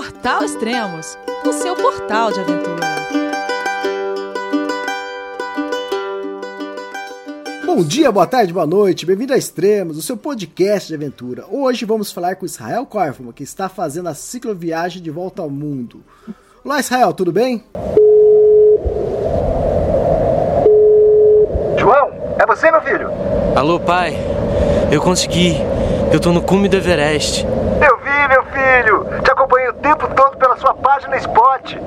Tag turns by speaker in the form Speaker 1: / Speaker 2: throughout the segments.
Speaker 1: Portal Extremos, o seu portal de aventura.
Speaker 2: Bom dia, boa tarde, boa noite, bem-vindo a Extremos, o seu podcast de aventura. Hoje vamos falar com Israel Korfman, que está fazendo a cicloviagem de volta ao mundo. Olá, Israel, tudo bem?
Speaker 3: João, é você, meu filho?
Speaker 4: Alô, pai. Eu consegui. Eu tô no cume do Everest.
Speaker 3: Eu vi, meu filho. Te acompanhei o tempo todo pela página Spot.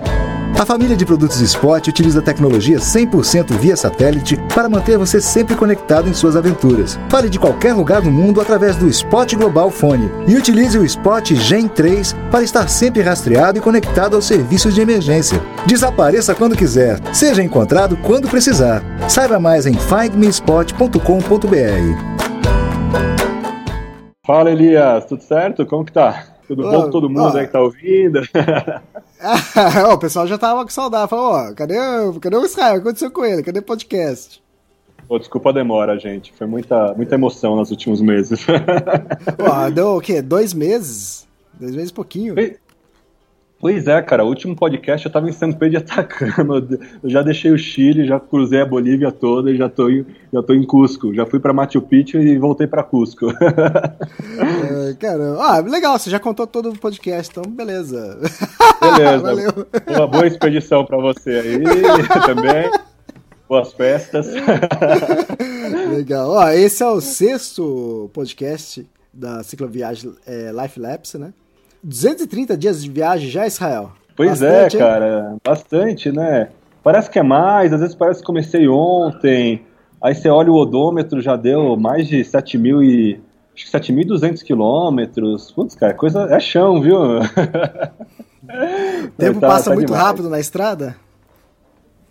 Speaker 5: A família de produtos Spot utiliza tecnologia 100% via satélite para manter você sempre conectado em suas aventuras. Fale de qualquer lugar do mundo através do Spot Global Fone e utilize o Spot Gen 3 para estar sempre rastreado e conectado aos serviços de emergência. Desapareça quando quiser, seja encontrado quando precisar. Saiba mais em findmespot.com.br.
Speaker 6: Fala, Elias, tudo certo? Como que tá? Tudo bom com todo mundo aí que tá ouvindo?
Speaker 2: o pessoal já tava com saudade. Falou, ó, cadê, cadê o Israel? O que aconteceu com ele? Cadê o podcast?
Speaker 6: Pô, desculpa a demora, gente. Foi muita, muita emoção nos últimos meses.
Speaker 2: Pô, deu o quê? Dois meses? Dois meses e pouquinho.
Speaker 6: Pois é, cara, o último podcast eu tava em São Pedro de Atacama, eu já deixei o Chile, já cruzei a Bolívia toda e já tô em, já tô em Cusco. Já fui para Machu Picchu e voltei para Cusco.
Speaker 2: É, cara, ah, legal, você já contou todo o podcast, então beleza.
Speaker 6: Beleza. Valeu. Uma boa expedição para você aí também. Boas festas.
Speaker 2: Legal. Ó, esse é o sexto podcast da cicloviagem é, Life Lapse, né? 230 dias de viagem já, Israel?
Speaker 6: Pois bastante, é, cara, hein? bastante, né? Parece que é mais, às vezes parece que comecei ontem, aí você olha o odômetro, já deu mais de 7 mil e... Acho que 7.200 quilômetros. Putz, cara, coisa é chão, viu?
Speaker 2: O tempo tá, passa tá muito demais. rápido na estrada?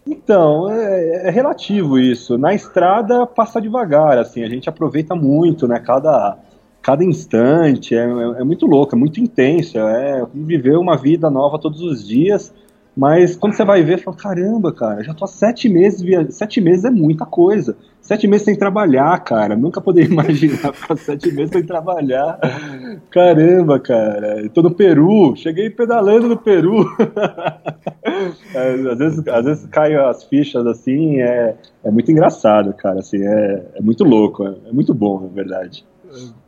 Speaker 6: Então, é, é, relativo isso. Na estrada passa devagar, assim, a gente aproveita muito, né? Cada, cada instante, é, é, é, muito louco, é muito intenso, é viver uma vida nova todos os dias, mas quando você vai ver, fala, caramba, cara, já tô há sete meses, via... sete meses é muita coisa, sete meses sem trabalhar, cara, nunca poderia imaginar ficar sete meses sem trabalhar, caramba, cara, tô no Peru, cheguei pedalando no Peru, é, às, vezes, às vezes caem as fichas assim, é, é muito engraçado, cara, assim, é, é muito louco, é, é muito bom, na verdade.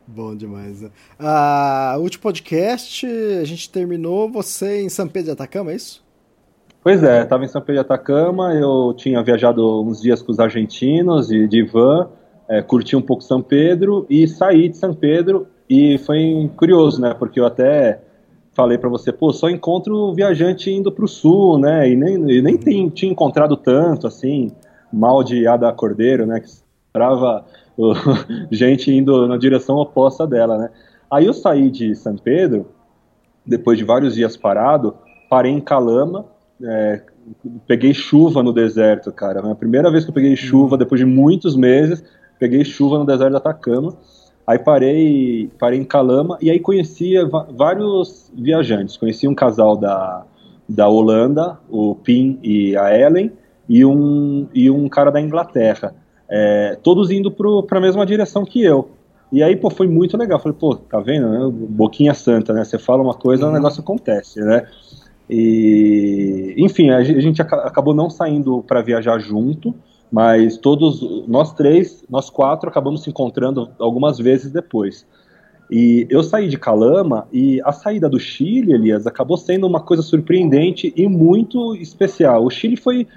Speaker 2: Bom demais. Né? Ah, último podcast, a gente terminou você em São Pedro de Atacama, é isso?
Speaker 6: Pois é, estava em São Pedro de Atacama, eu tinha viajado uns dias com os argentinos e de van, é, curti um pouco São Pedro e saí de São Pedro e foi curioso, né? Porque eu até falei para você, pô, só encontro viajante indo para o sul, né? E nem, e nem tem, tinha encontrado tanto, assim, mal de Ada Cordeiro, né? Que esperava gente indo na direção oposta dela, né? Aí eu saí de São Pedro, depois de vários dias parado, parei em Calama, é, peguei chuva no deserto, cara. É a primeira vez que eu peguei chuva, depois de muitos meses, peguei chuva no deserto da Atacama. Aí parei, parei em Calama e aí conhecia vários viajantes. Conheci um casal da, da Holanda, o Pim e a Ellen, e um, e um cara da Inglaterra é, todos indo para a mesma direção que eu. E aí, pô, foi muito legal. Falei, pô, tá vendo, né? Boquinha santa, né? Você fala uma coisa, uhum. o negócio acontece, né? E, enfim, a gente acabou não saindo para viajar junto, mas todos, nós três, nós quatro, acabamos se encontrando algumas vezes depois. E eu saí de Calama e a saída do Chile, Elias, acabou sendo uma coisa surpreendente e muito especial. O Chile foi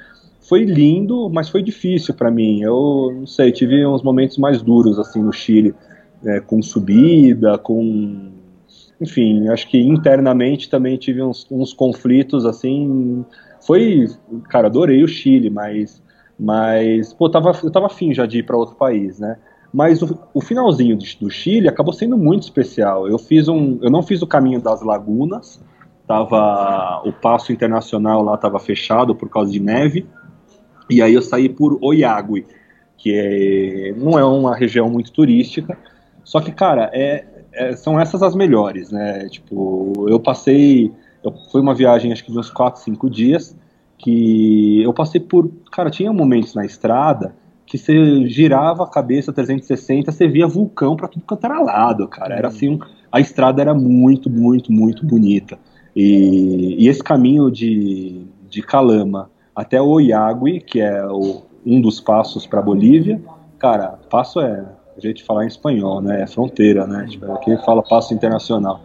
Speaker 6: foi lindo, mas foi difícil para mim. Eu não sei, tive uns momentos mais duros assim no Chile, é, com subida, com enfim, acho que internamente também tive uns, uns, conflitos assim. Foi, cara, adorei o Chile, mas mas pô, tava, eu tava afim já de ir para outro país, né? Mas o, o finalzinho do Chile acabou sendo muito especial. Eu fiz um, eu não fiz o caminho das lagunas, tava o passo internacional lá estava fechado por causa de neve. E aí eu saí por Oyagui, que é, não é uma região muito turística, só que, cara, é, é, são essas as melhores, né? Tipo, eu passei, eu, foi uma viagem acho que de uns 4, 5 dias, que eu passei por, cara, tinha momentos na estrada que você girava a cabeça 360, você via vulcão para tudo quanto era lado, cara. Era assim, a estrada era muito, muito, muito bonita. E, e esse caminho de, de Calama até o Iagui, que é o, um dos passos para Bolívia, cara, passo é a gente falar em espanhol, né? É fronteira, né? Tipo, aqui fala passo internacional.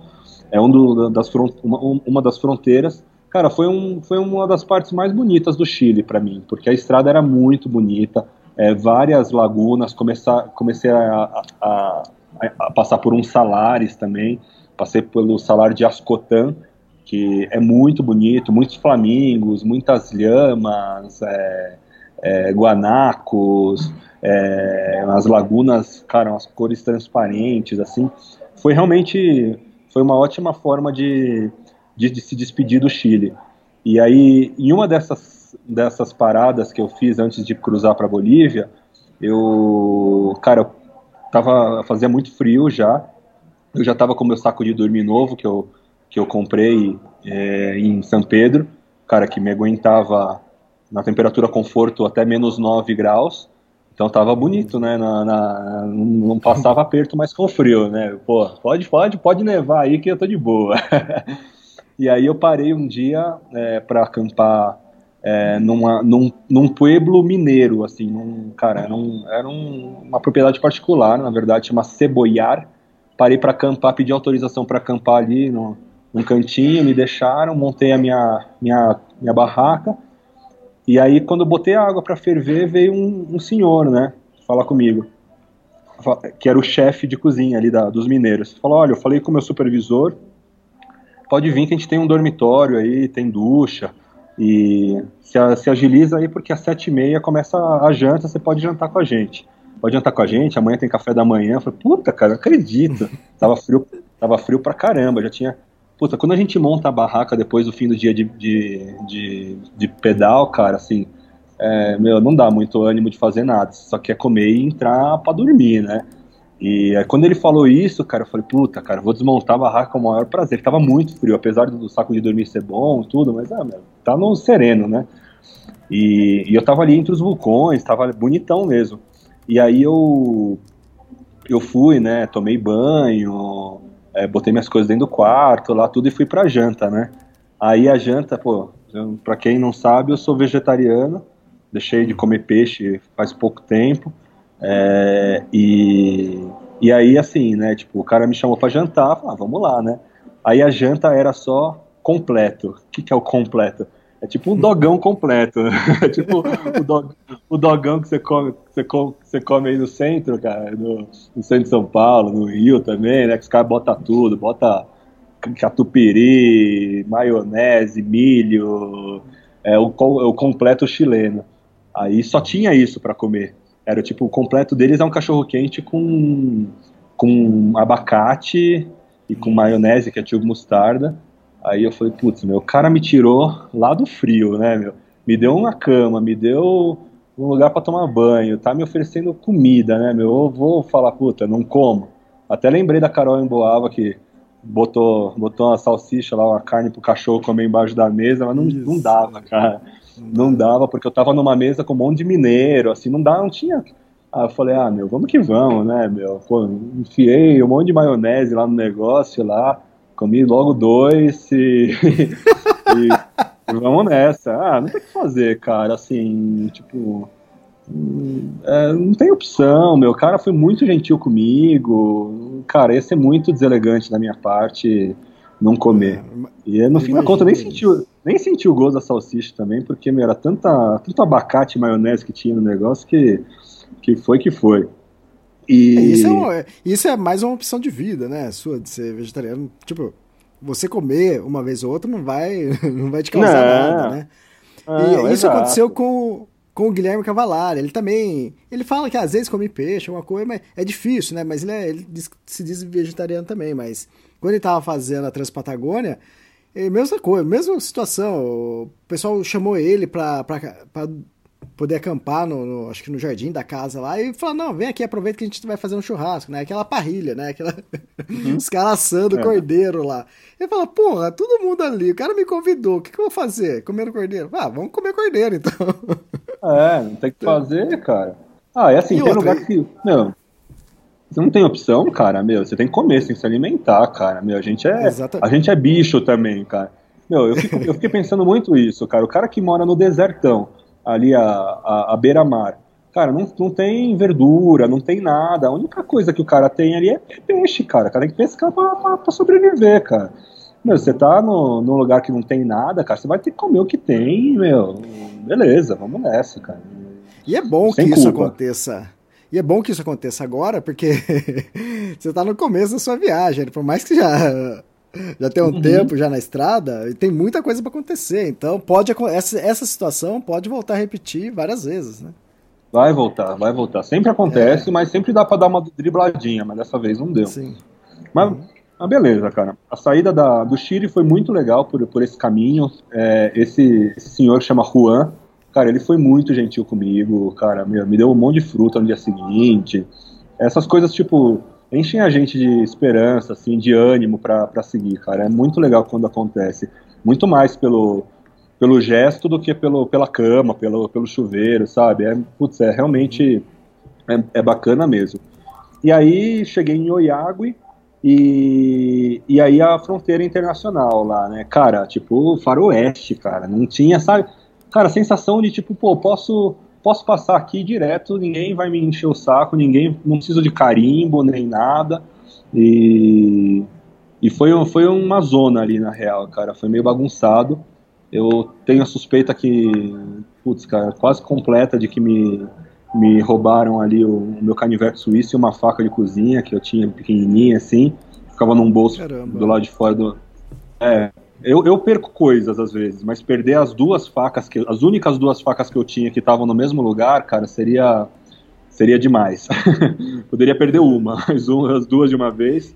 Speaker 6: É um do, das front, uma, uma das fronteiras. Cara, foi, um, foi uma das partes mais bonitas do Chile para mim, porque a estrada era muito bonita, é, várias lagunas, começar, comecei a, a, a, passar por uns salares também, passei pelo salário de Ascotan, que é muito bonito, muitos flamingos, muitas lhamas, é, é, guanacos, é, as lagunas, cara, as cores transparentes, assim, foi realmente, foi uma ótima forma de, de, de se despedir do Chile. E aí, em uma dessas, dessas paradas que eu fiz antes de cruzar para Bolívia, eu, cara, tava, fazia muito frio já, eu já tava com meu saco de dormir novo, que eu, que eu comprei é, em São Pedro, cara, que me aguentava na temperatura conforto até menos 9 graus. Então tava bonito, né? Na, na, não passava aperto, mas com frio, né? Pô, pode, pode, pode nevar aí que eu tô de boa. e aí eu parei um dia é, para acampar é, numa, num, num pueblo mineiro, assim, num, cara, era, um, era um, uma propriedade particular, na verdade, chama Ceboiar. Parei para acampar, pedi autorização para acampar ali no, num cantinho, me deixaram, montei a minha, minha, minha barraca e aí, quando eu botei a água para ferver, veio um, um, senhor, né, falar comigo, que era o chefe de cozinha ali da, dos mineiros. Falou: Olha, eu falei com o meu supervisor, pode vir que a gente tem um dormitório aí, tem ducha, e se, se agiliza aí porque às sete e meia começa a janta, você pode jantar com a gente. Pode jantar com a gente, amanhã tem café da manhã. Eu falei, puta, cara, não acredito. tava frio, tava frio pra caramba, já tinha Puta, quando a gente monta a barraca depois do fim do dia de, de, de, de pedal, cara, assim, é, meu, não dá muito ânimo de fazer nada, só quer comer e entrar pra dormir, né? E é, quando ele falou isso, cara, eu falei, puta, cara, vou desmontar a barraca com o maior prazer. Tava muito frio, apesar do saco de dormir ser bom e tudo, mas, ah, meu, tá no sereno, né? E, e, eu tava ali entre os vulcões, tava bonitão mesmo. E aí eu, eu fui, né, tomei banho, é, botei minhas coisas dentro do quarto, lá tudo e fui pra janta, né? Aí a janta, pô, pra quem não sabe, eu sou vegetariano, deixei de comer peixe faz pouco tempo, é, e, e aí assim, né, tipo, o cara me chamou pra jantar, falei, ah, vamos lá, né? Aí a janta era só completo. O que, que é o completo? É tipo um dogão completo. É tipo o, dog, o dogão que você come, você come, você come aí no centro, cara, no, no, centro de São Paulo, no Rio também, né? Que os caras botam tudo, bota catupiry, maionese, milho, é o, o completo chileno. Aí só tinha isso para comer. Era tipo, o completo deles é um cachorro quente com, com abacate e com maionese, que é tipo mostarda Aí eu falei, putz, meu, o cara me tirou lá do frio, né, meu? Me deu uma cama, me deu um lugar para tomar banho, tá me oferecendo comida, né, meu? Eu vou falar, puta, não como. Até lembrei da Carol em Boava que botou, botou uma salsicha lá, uma carne pro cachorro comer embaixo da mesa, mas não, não dava, cara. Não dava, porque eu tava numa mesa com um monte de mineiro, assim, não dá, não tinha. Aí eu falei, ah, meu, vamos que vamos, né, meu? Pô, enfiei um monte de maionese lá no negócio lá comi logo dois e, e vamos nessa. Ah, não tem o que fazer, cara. Assim, tipo. É, não tem opção, meu cara foi muito gentil comigo. Cara, ia ser muito deselegante da minha parte não comer. É, e no fim da conta nem sentiu, nem senti o gosto da salsicha também, porque meu, era tanta, tanto abacate e maionese que tinha no negócio que, que foi que foi.
Speaker 2: E... É, isso, é uma, isso é mais uma opção de vida, né? Sua de ser vegetariano. Tipo, você comer uma vez ou outra não vai, não vai te causar não. nada, né? Não, e isso exato. aconteceu com, com o Guilherme Cavalari. Ele também. Ele fala que às vezes come peixe, alguma coisa, mas é difícil, né? Mas ele, é, ele diz, se diz vegetariano também. Mas quando ele tava fazendo a Transpatagônia, é mesma coisa, mesma situação. O pessoal chamou ele pra poder acampar no, no, acho que no jardim da casa lá e falar, não, vem aqui, aproveita que a gente vai fazer um churrasco, né? Aquela parrilha, né? Aquela... Uhum. Os caras assando é. cordeiro lá. Ele fala, porra, todo mundo ali, o cara me convidou, o que, que eu vou fazer? Comendo cordeiro? Ah, vamos comer cordeiro então.
Speaker 6: É, não tem que fazer, cara. Ah, é assim, e tem outra, lugar que. Meu, você não tem opção, cara, meu, você tem que comer, você tem que se alimentar, cara. Meu, a gente é. A gente é bicho também, cara. Meu, eu, fico, eu fiquei pensando muito isso, cara. O cara que mora no desertão, ali a, a, a beira-mar, cara, não, não tem verdura, não tem nada. A única coisa que o cara tem ali é, é peixe, cara. O cara tem que pescar pra, pra, pra sobreviver, cara. Meu, você tá no, num lugar que não tem nada, cara, você vai ter que comer o que tem, meu. Beleza, vamos nessa, cara.
Speaker 2: E é bom Sem que culpa. isso aconteça. E é bom que isso aconteça agora, porque você tá no começo da sua viagem. Por mais que já já tem um uhum. tempo já na estrada, e tem muita coisa para acontecer. Então, pode essa, essa situação pode voltar a repetir várias vezes, né?
Speaker 6: Vai voltar, vai voltar. Sempre acontece, é. mas sempre dá para dar uma dribladinha, mas dessa vez não deu. Sim. Mas, uhum. mas beleza, cara. A saída da, do Chile foi muito legal por, por esse caminho. É, esse, esse senhor chama Juan, cara, ele foi muito gentil comigo, cara, me deu um monte de fruta no dia seguinte. Essas coisas, tipo, enchem a gente de esperança, assim, de ânimo para seguir, cara. É muito legal quando acontece. Muito mais pelo, pelo gesto do que pelo, pela cama, pelo, pelo chuveiro, sabe? É, putz, é realmente é, é bacana mesmo. E aí cheguei em Oiagui e, e aí a fronteira internacional lá, né? Cara, tipo, faroeste, cara. Não tinha, sabe? Cara, sensação de tipo, pô, posso posso passar aqui direto, ninguém vai me encher o saco, ninguém, não preciso de carimbo nem nada. E, e foi, foi uma zona ali na real, cara, foi meio bagunçado. Eu tenho a suspeita que, putz, cara, quase completa de que me, me roubaram ali o, o meu canivete suíço e uma faca de cozinha que eu tinha pequenininha assim, ficava num bolso Caramba. do lado de fora do. É, eu, eu perco coisas às vezes, mas perder as duas facas, que, as únicas duas facas que eu tinha que estavam no mesmo lugar, cara, seria seria demais. Poderia perder uma, mas uma, as duas de uma vez.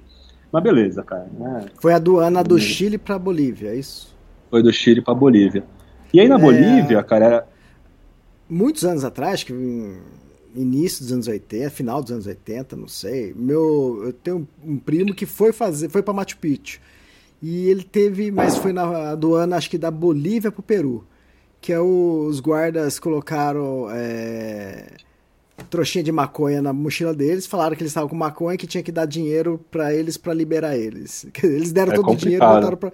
Speaker 6: Mas beleza, cara. Né?
Speaker 2: Foi a aduana do Chile para Bolívia, é isso?
Speaker 6: Foi do Chile para Bolívia. E aí na é... Bolívia, cara, era
Speaker 2: muitos anos atrás, que início dos anos 80, final dos anos 80, não sei. Meu, eu tenho um primo que foi fazer, foi para Machu Picchu. E ele teve, mas foi na aduana, acho que da Bolívia pro Peru. Que é o, os guardas colocaram é, trouxinha de maconha na mochila deles, falaram que eles estavam com maconha e que tinha que dar dinheiro para eles para liberar eles. Eles deram é todo complicado. o dinheiro, voltaram pra,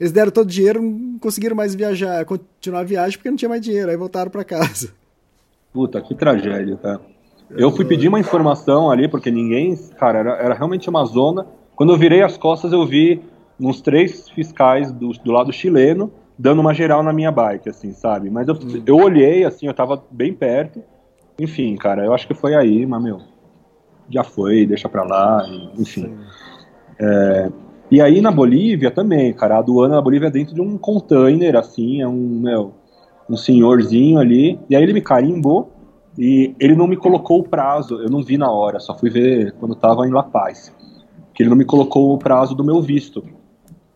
Speaker 2: eles deram todo o dinheiro, não conseguiram mais viajar, continuar a viagem porque não tinha mais dinheiro, aí voltaram para casa.
Speaker 6: Puta, que tragédia, cara. Eu fui pedir uma informação ali, porque ninguém. Cara, era, era realmente uma zona. Quando eu virei as costas, eu vi uns três fiscais do, do lado chileno dando uma geral na minha bike, assim, sabe? Mas eu, hum. eu olhei, assim, eu tava bem perto. Enfim, cara, eu acho que foi aí, mas, meu, já foi, deixa pra lá, enfim. É, e aí na Bolívia também, cara, a aduana na Bolívia é dentro de um container, assim, é um, meu, um senhorzinho ali, e aí ele me carimbou e ele não me colocou o prazo, eu não vi na hora, só fui ver quando tava em La Paz, que ele não me colocou o prazo do meu visto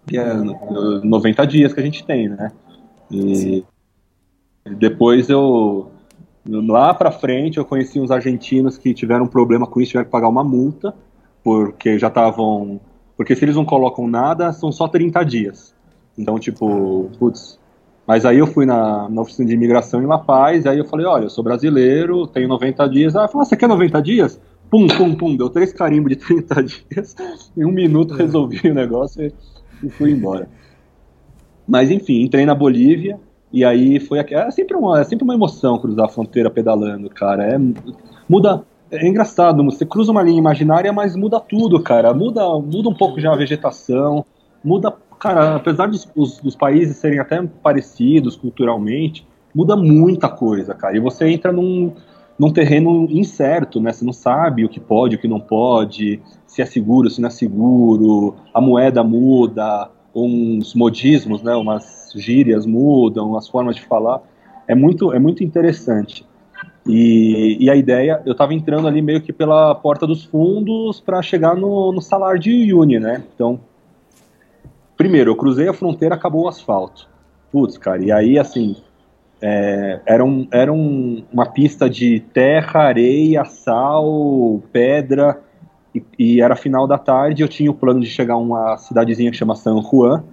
Speaker 6: que é 90 dias que a gente tem, né? E depois eu lá para frente eu conheci uns argentinos que tiveram um problema com isso, tiveram que pagar uma multa porque já estavam porque se eles não colocam nada, são só 30 dias. Então, tipo, putz. Mas aí eu fui na, na oficina de imigração em La Paz, aí eu falei, olha, eu sou brasileiro, tenho 90 dias. Ah, falou, você quer 90 dias? Pum, pum, pum, deu três carimbos de 30 dias. Em um minuto resolvi o negócio. E e fui embora. Mas enfim, entrei na Bolívia e aí foi é sempre uma é sempre uma emoção cruzar a fronteira pedalando, cara. É muda é engraçado, você cruza uma linha imaginária, mas muda tudo, cara. Muda muda um pouco já a vegetação, muda, cara, apesar dos, dos, dos países serem até parecidos culturalmente, muda muita coisa, cara. E você entra num num terreno incerto, né? Você não sabe o que pode, o que não pode, se é seguro, se não é seguro, a moeda muda, uns modismos, né? Umas gírias mudam, as formas de falar. É muito, é muito interessante. E, e a ideia, eu estava entrando ali meio que pela porta dos fundos para chegar no, no salário de Uni, né? Então, primeiro, eu cruzei a fronteira, acabou o asfalto. Putz, cara, e aí, assim, é, era um, era um, uma pista de terra, areia, sal, pedra, e, e, era final da tarde. Eu tinha o plano de chegar a uma cidadezinha que chama San Juan,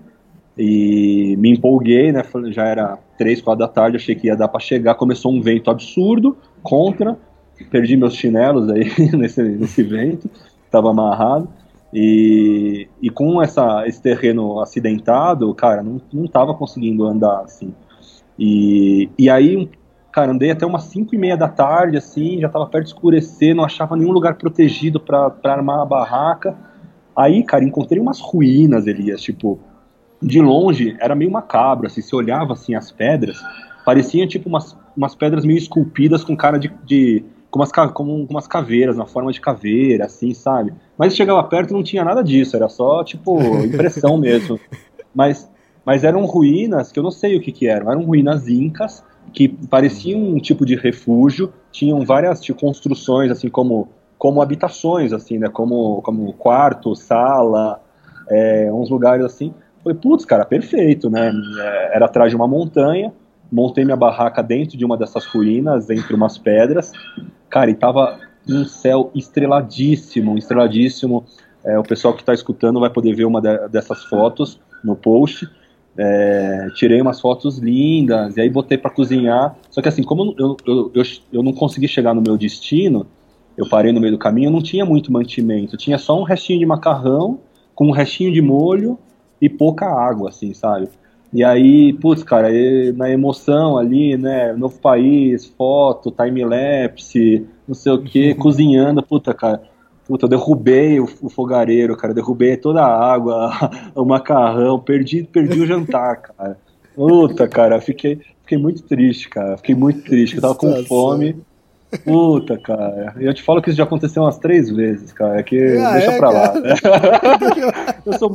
Speaker 6: e me empolguei, né? Já era três, quatro da tarde, achei que ia dar para chegar. Começou um vento absurdo contra, perdi meus chinelos aí nesse, nesse vento, estava amarrado. E, e com essa, esse terreno acidentado, cara, não, não conseguindo andar, assim. E, e aí, cara, andei até umas 5 e meia da tarde, assim, já tava perto de escurecer, não achava nenhum lugar protegido para armar a barraca. Aí, cara, encontrei umas ruínas, Elias, tipo, de longe era meio macabro, assim, você olhava, assim, as pedras, pareciam, tipo, umas, umas pedras meio esculpidas com cara de, de com umas, como umas caveiras, na forma de caveira, assim, sabe? Mas chegava perto não tinha nada disso, era só, tipo, impressão mesmo. Mas, mas eram ruínas que eu não sei o que que eram, eram ruínas incas, que pareciam um tipo de refúgio, tinham várias tipo, construções, assim, como, como habitações, assim, né? Como, como quarto, sala, é, uns lugares assim. Falei, putz, cara, perfeito, né? É, era atrás de uma montanha, montei minha barraca dentro de uma dessas ruínas, entre umas pedras. Cara, e tava um céu estreladíssimo, estreladíssimo. É, o pessoal que está escutando vai poder ver uma de, dessas fotos no post. É, tirei umas fotos lindas e aí botei para cozinhar. Só que assim, como eu, eu, eu, eu, não consegui chegar no meu destino, eu parei no meio do caminho, não tinha muito mantimento. Tinha só um restinho de macarrão com um restinho de molho e pouca água, assim, sabe? E aí, putz, cara, na emoção ali, né? Novo país, foto, time-lapse, não sei o que, cozinhando, puta, cara. Puta, eu derrubei o, o, fogareiro, cara, derrubei toda a água, o macarrão, perdi, perdi o jantar, cara. Puta, cara, fiquei, fiquei muito triste, cara. Fiquei muito triste, eu tava com fome. Puta, cara. Eu te falo que isso já aconteceu umas três vezes, cara. É que ah, deixa é, pra lá. eu sou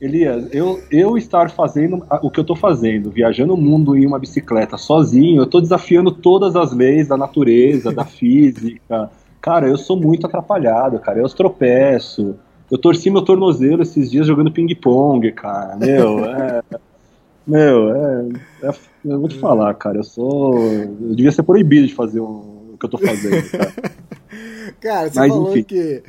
Speaker 6: Elias, eu, eu estar fazendo o que eu estou fazendo, viajando o mundo em uma bicicleta sozinho, eu estou desafiando todas as leis da natureza, da física. Cara, eu sou muito atrapalhado, cara. Eu tropeço. Eu torci meu tornozelo esses dias jogando ping-pong, cara. Meu, é. Meu, é, é, Eu vou te falar, cara. Eu sou. Eu devia ser proibido de fazer o, o que eu tô fazendo, cara.
Speaker 2: cara, você Mas, falou enfim. que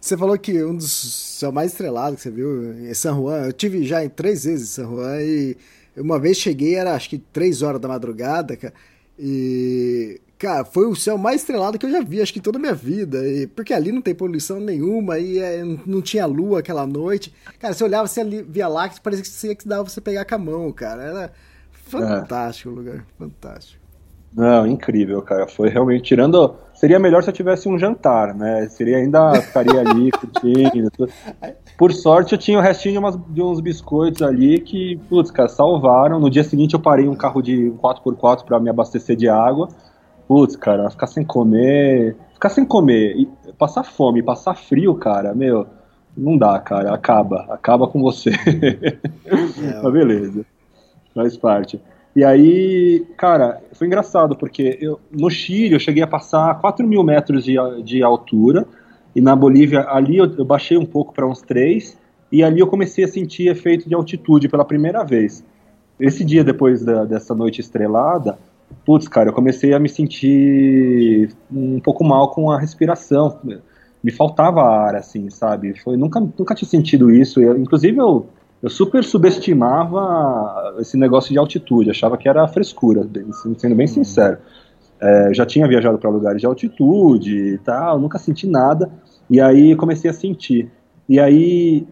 Speaker 2: você falou que um dos céus mais estrelados que você viu em San Juan, eu tive já em três vezes em San Juan e uma vez cheguei, era acho que três horas da madrugada, cara, e, cara, foi o céu mais estrelado que eu já vi, acho que em toda a minha vida, e, porque ali não tem poluição nenhuma e é, não tinha lua aquela noite. Cara, você olhava, você via Láctea, parecia que dava você pegar com a mão, cara, era fantástico é. o lugar, fantástico.
Speaker 6: Não, incrível, cara. Foi realmente tirando. Seria melhor se eu tivesse um jantar, né? Seria ainda ficaria ali curtindo. Por sorte, eu tinha o restinho de, umas, de, uns biscoitos ali que, putz, cara, salvaram. No dia seguinte, eu parei um carro de 4x4 para me abastecer de água. Putz, cara, ficar sem comer. Ficar sem comer, passar fome, passar frio, cara, meu, não dá, cara. Acaba. Acaba com você. É, Mas beleza. Faz parte. E aí, cara, foi engraçado, porque eu, no Chile eu cheguei a passar 4 mil metros de, de altura, e na Bolívia, ali eu, eu baixei um pouco para uns 3, e ali eu comecei a sentir efeito de altitude pela primeira vez. Esse dia depois da, dessa noite estrelada, putz, cara, eu comecei a me sentir um pouco mal com a respiração. Me faltava ar, assim, sabe? Foi, nunca, nunca tinha sentido isso. Eu, inclusive, eu eu super subestimava esse negócio de altitude, achava que era frescura, sendo bem sincero. É, já tinha viajado para lugares de altitude e tal, nunca senti nada, e aí comecei a sentir. E aí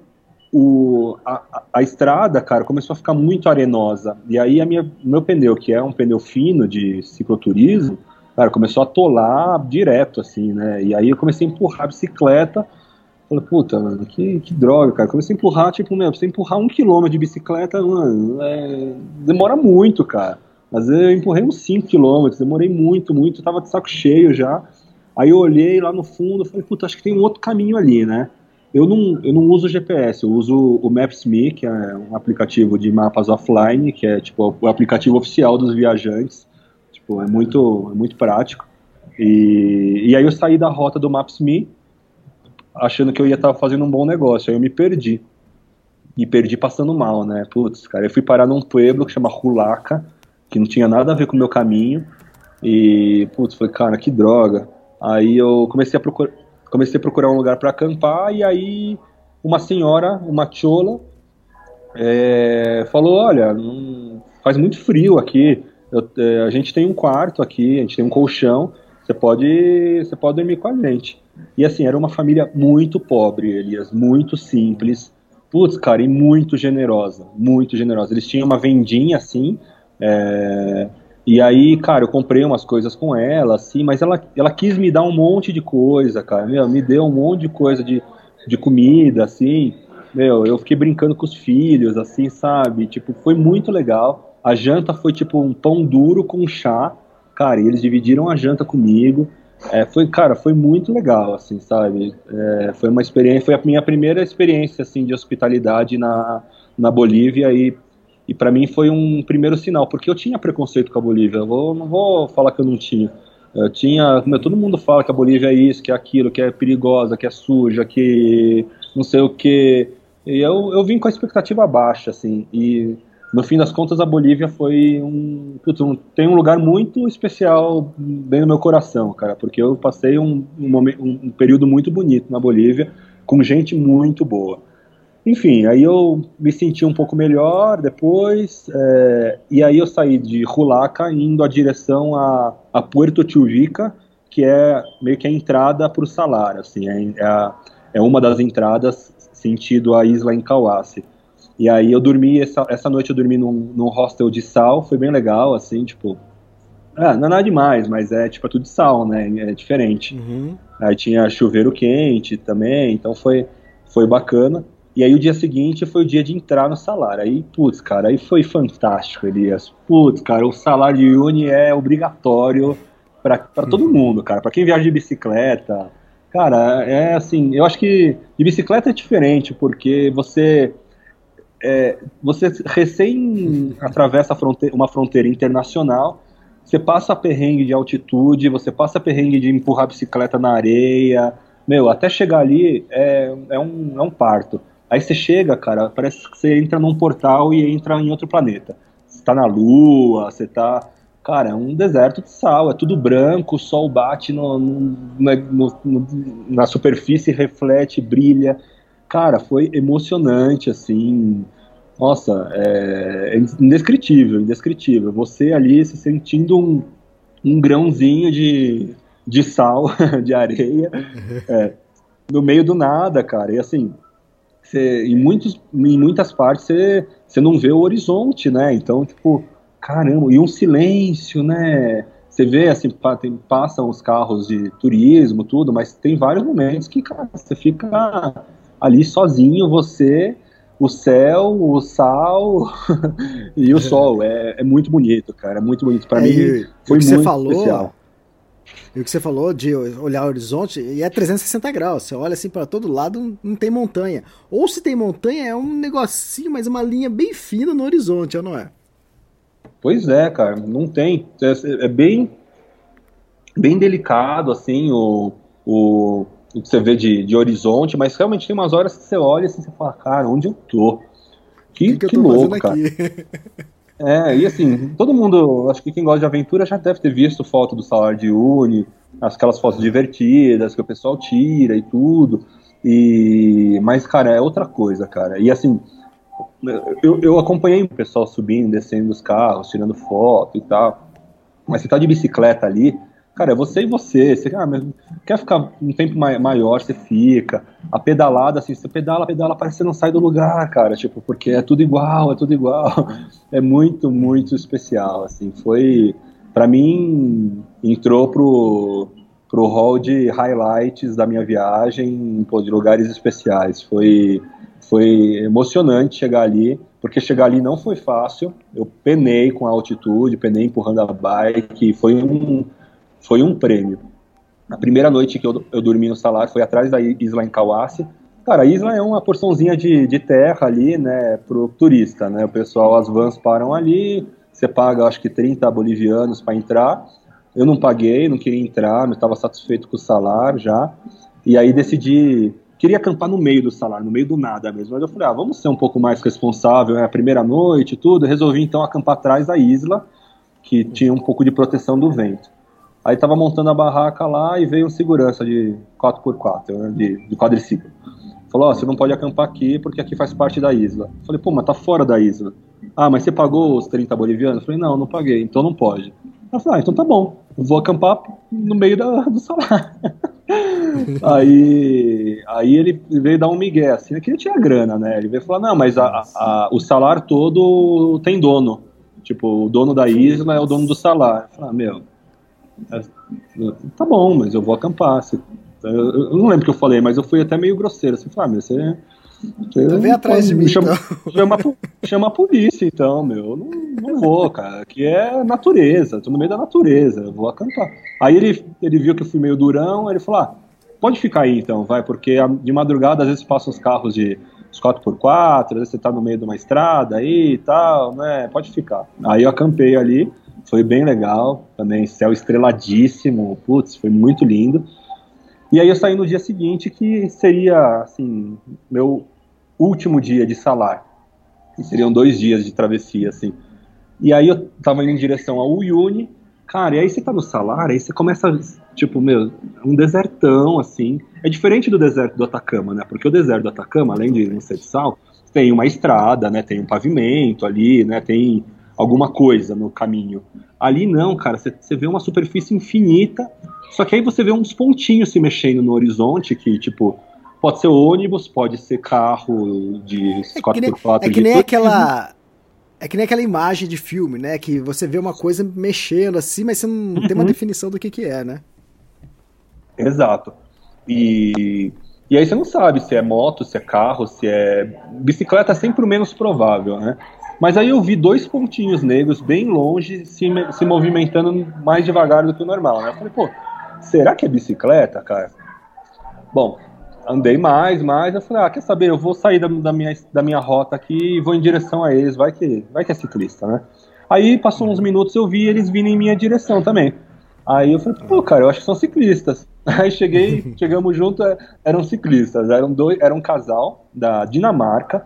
Speaker 6: o, a, a, estrada, cara, começou a ficar muito arenosa. E aí a minha, meu pneu, que é um pneu fino de cicloturismo, cara, começou a atolar direto, assim, né? E aí eu comecei a empurrar a bicicleta Falei, puta, mano, que, que droga, cara. Comecei a empurrar, tipo, meu, você empurrar um quilômetro de bicicleta, mano, é... demora muito, cara. Mas eu empurrei uns 5 quilômetros, demorei muito, muito, tava de saco cheio já. Aí eu olhei lá no fundo, falei, puta, acho que tem um outro caminho ali, né? Eu não, eu não uso GPS, eu uso o Maps.me, que é um aplicativo de mapas offline, que é tipo o aplicativo oficial dos viajantes. Tipo, é muito, é muito prático. E, e aí eu saí da rota do Maps.me, achando que eu ia estar fazendo um bom negócio. Aí eu me perdi. Me perdi passando mal, né? Putz, cara, eu fui parar num pueblo que chama Rulaca, que não tinha nada a ver com o meu caminho. E, putz, foi, cara, que droga. Aí eu comecei a procurar, comecei a procurar um lugar para acampar e aí uma senhora, uma chola, é, falou, olha, faz muito frio aqui, eu, é, a gente tem um quarto aqui, a gente tem um colchão, você pode, você pode dormir com a gente. E assim, era uma família muito pobre, Elias, muito simples. Putz, cara, e muito generosa, muito generosa. Eles tinham uma vendinha assim, é... e aí, cara, eu comprei umas coisas com ela, assim, mas ela, ela quis me dar um monte de coisa, cara, meu, me deu um monte de coisa de, de comida, assim, meu, eu fiquei brincando com os filhos, assim, sabe? Tipo, foi muito legal. A janta foi tipo um pão duro com chá, cara, e eles dividiram a janta comigo. É, foi, cara, foi muito legal, assim, sabe? É, foi uma experiência, foi a minha primeira experiência, assim, de hospitalidade na, na Bolívia e, e para mim foi um primeiro sinal, porque eu tinha preconceito com a Bolívia, eu vou, não vou falar que eu não tinha. Eu tinha, todo mundo fala que a Bolívia é isso, que é aquilo, que é perigosa, que é suja, que não sei o que. E eu, eu vim com a expectativa baixa, assim, e no fim das contas, a Bolívia foi um, putz, um, tem um lugar muito especial bem no meu coração, cara, porque eu passei um, um, um período muito bonito na Bolívia, com gente muito boa. Enfim, aí eu me senti um pouco melhor depois, é, e aí eu saí de Rulaca indo a direção a, a Puerto Chuvica, que é meio que a entrada para o Salar, assim, é, é, a, é uma das entradas sentido a isla em Cauace. E aí eu dormi, essa, essa noite eu dormi num, num hostel de sal, foi bem legal, assim, tipo. Ah, não é nada demais, mas é tipo é tudo de sal, né? É diferente. Uhum. Aí tinha chuveiro quente também, então foi, foi bacana. E aí o dia seguinte foi o dia de entrar no salário. Aí, putz, cara, aí foi fantástico, Elias. Putz, cara, o salário de Uni é obrigatório para todo uhum. mundo, cara. Para quem viaja de bicicleta. Cara, é assim, eu acho que de bicicleta é diferente, porque você é, você recém atravessa fronteira, uma fronteira internacional, você passa perrengue de altitude, você passa perrengue de empurrar a bicicleta na areia, meu, até chegar ali é, é, um, é um parto. Aí você chega, cara, parece que você entra num portal e entra em outro planeta. Você tá na lua, você tá. Cara, é um deserto de sal, é tudo branco, o sol bate no, no, no, na superfície, reflete, brilha. Cara, foi emocionante, assim. Nossa, é, é indescritível, indescritível. Você ali se sentindo um, um grãozinho de, de sal, de areia, é, no meio do nada, cara. E assim, você, em, muitos, em muitas partes você, você não vê o horizonte, né? Então, tipo, caramba, e um silêncio, né? Você vê, assim, tem, passam os carros de turismo, tudo, mas tem vários momentos que, cara, você fica ali sozinho, você, o céu, o sal e o sol. É, é muito bonito, cara. É muito bonito. Para é, mim, foi muito falou, especial.
Speaker 2: E o que você falou de olhar o horizonte, e é 360 graus. Você olha assim para todo lado, não tem montanha. Ou se tem montanha, é um negocinho, mas uma linha bem fina no horizonte, não é?
Speaker 6: Pois é, cara, não tem. É, é bem, bem delicado, assim, o, o, o que você vê de, de horizonte, mas realmente tem umas horas que você olha assim, você fala, cara, onde eu tô? Que, que, que, que louco, cara. É, e assim, todo mundo, acho que quem gosta de aventura já deve ter visto foto do salário de Uni, aquelas fotos divertidas que o pessoal tira e tudo. E mas cara, é outra coisa, cara. E assim, eu, eu acompanhei o pessoal subindo, descendo dos carros, tirando foto e tal. Mas você tá de bicicleta ali, Cara, é você e você. Você ah, quer ficar um tempo maior, você fica. A pedalada, assim, você pedala, pedala, parece que você não sai do lugar, cara. Tipo, porque é tudo igual, é tudo igual. É muito, muito especial, assim. Foi, para mim, entrou pro, pro hall de highlights da minha viagem, pô, de lugares especiais. Foi, foi emocionante chegar ali, porque chegar ali não foi fácil. Eu penei com a altitude, penei empurrando a bike, foi um foi um prêmio. A primeira noite que eu, eu dormi no salário foi atrás da isla em Kawase. Cara, a isla é uma porçãozinha de, de terra ali, né, pro turista, né? O pessoal, as vans param ali, você paga, acho que 30 bolivianos para entrar. Eu não paguei, não queria entrar, não estava satisfeito com o salário já. E aí decidi, queria acampar no meio do salário, no meio do nada mesmo. Mas eu falei, ah, vamos ser um pouco mais responsável, é a primeira noite tudo. Resolvi então acampar atrás da isla, que tinha um pouco de proteção do vento. Aí tava montando a barraca lá e veio um segurança de 4x4, né, de, de quadriciclo. Falou, ó, oh, você não pode acampar aqui porque aqui faz parte da isla. Falei, pô, mas tá fora da isla. Ah, mas você pagou os 30 bolivianos? Falei, não, não paguei, então não pode. Ela falou, ah, então tá bom, vou acampar no meio da, do salário. aí, aí ele veio dar um migué, assim, é que ele tinha grana, né? Ele veio falar, não, mas a, a, o salário todo tem dono. Tipo, o dono da isla é o dono do salário. Eu falei, ah, meu, tá bom, mas eu vou acampar. Você, eu, eu, não lembro o que eu falei, mas eu fui até meio grosseiro. Assim, falei, ah, meu, você
Speaker 2: então vem atrás de mim.
Speaker 6: Chama,
Speaker 2: então.
Speaker 6: chama, chama, a polícia, então, meu. Não, não vou, cara. Aqui é natureza, tô no meio da natureza, eu vou acampar. Aí ele, ele viu que eu fui meio durão, ele falou: ah, pode ficar aí então, vai, porque de madrugada às vezes passam os carros de 4x4, às vezes você tá no meio de uma estrada aí e tal, né? Pode ficar. Aí eu acampei ali, foi bem legal, também céu estreladíssimo, putz, foi muito lindo. E aí eu saí no dia seguinte, que seria, assim, meu último dia de salário. E seriam dois dias de travessia, assim. E aí eu tava indo em direção ao Uyuni, cara, e aí você tá no salário, aí você começa, tipo, meu, um desertão, assim. É diferente do deserto do Atacama, né? Porque o deserto do Atacama, além de não ser de sal, tem uma estrada, né? Tem um pavimento ali, né? Tem alguma coisa no caminho. Ali não, cara, você vê uma superfície infinita só que aí você vê uns pontinhos se mexendo no horizonte que, tipo, pode ser ônibus, pode ser carro de 4x4.
Speaker 2: É que nem, é que nem aquela. É que nem aquela imagem de filme, né? Que você vê uma coisa mexendo assim, mas você não uhum. tem uma uhum. definição do que, que é, né?
Speaker 6: Exato. E, e aí você não sabe se é moto, se é carro, se é. Bicicleta é sempre o menos provável, né? Mas aí eu vi dois pontinhos negros bem longe se, se movimentando mais devagar do que o normal, né? Eu falei, pô, será que é bicicleta, cara? Bom, andei mais, mais, eu falei, ah, quer saber, eu vou sair da, da, minha, da minha rota aqui e vou em direção a eles, vai que, vai que é ciclista, né? Aí passou uns minutos, eu vi eles vindo em minha direção também. Aí eu falei, pô, cara, eu acho que são ciclistas. Aí cheguei, chegamos junto, é, eram ciclistas, eram dois, era um casal da Dinamarca,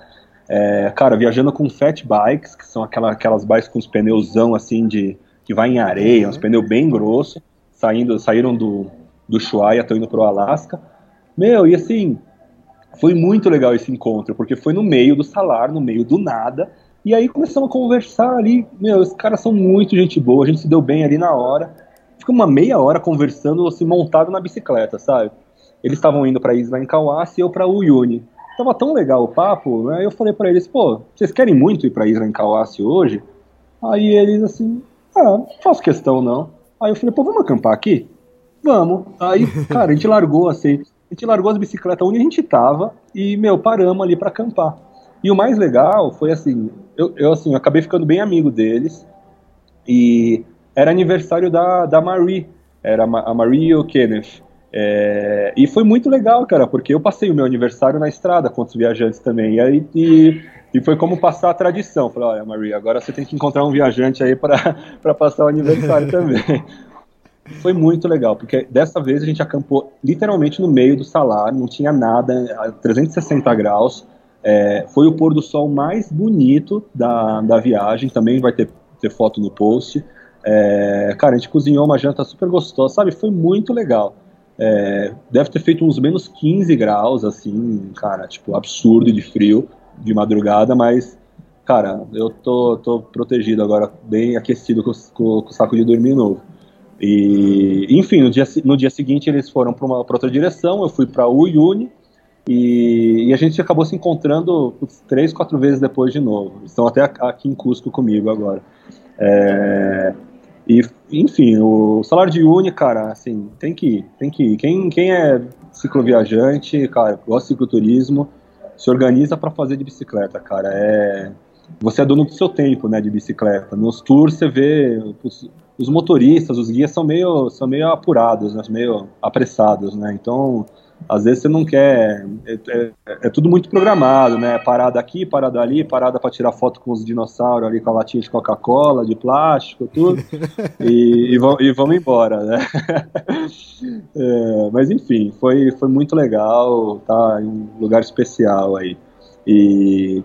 Speaker 6: é, cara, viajando com fat bikes, que são aquela, aquelas bikes com os pneuzão assim de que vai em areia, uns pneus bem grossos saindo, saíram do, do Ushuaia, estão indo para o Alasca. Meu, e assim, foi muito legal esse encontro, porque foi no meio do salário, no meio do nada, e aí começamos a conversar ali, meu, os caras são muito gente boa, a gente se deu bem ali na hora. Ficou uma meia hora conversando, assim, montado na bicicleta, sabe? Eles estavam indo para Isla em Kauassi e eu para Uyuni. Tava tão legal o papo, né? Eu falei para eles, pô, vocês querem muito ir para Isla em Kauassi hoje? Aí eles assim, ah, não faço questão não. Aí eu falei, pô, vamos acampar aqui? Vamos. Aí, cara, a gente largou assim, a gente largou as bicicletas onde a gente tava e, meu, paramos ali para acampar. E o mais legal foi assim, eu, eu assim, eu acabei ficando bem amigo deles e era aniversário da, da Marie, era a Marie e o Kenneth. É, e foi muito legal, cara, porque eu passei o meu aniversário na estrada com os viajantes também. E aí e, e foi como passar a tradição. Falei, olha, Maria, agora você tem que encontrar um viajante aí para passar o aniversário também. Foi muito legal, porque dessa vez a gente acampou literalmente no meio do salário, não tinha nada, a 360 graus. É, foi o pôr do sol mais bonito da, da viagem, também vai ter, ter foto no post. É, cara, a gente cozinhou uma janta super gostosa, sabe? Foi muito legal. É, deve ter feito uns menos 15 graus, assim, cara, tipo, absurdo de frio de madrugada, mas, cara, eu tô, tô protegido agora, bem aquecido com, com, com o saco de dormir novo. E, enfim, no dia, no dia seguinte eles foram para outra direção, eu fui para Uyuni, e, e, a gente acabou se encontrando três, quatro vezes depois de novo. Estão até aqui em Cusco comigo agora. É, e, enfim, o salário de Uni, cara, assim, tem que ir, tem que ir. Quem, quem é cicloviajante, cara, gosta de cicloturismo, se organiza para fazer de bicicleta, cara. É você é dono do seu tempo, né, de bicicleta. Nos tours você vê os, os motoristas, os guias são meio são meio apurados, né, meio apressados, né? Então, às vezes você não quer. É, é, é, tudo muito programado, né? Parada aqui, parada ali, parada para tirar foto com os dinossauros ali com a latinha de Coca-Cola, de plástico, tudo. e, e, e, vamos embora, né? é, mas enfim, foi, foi muito legal, tá? Em um lugar especial aí. E,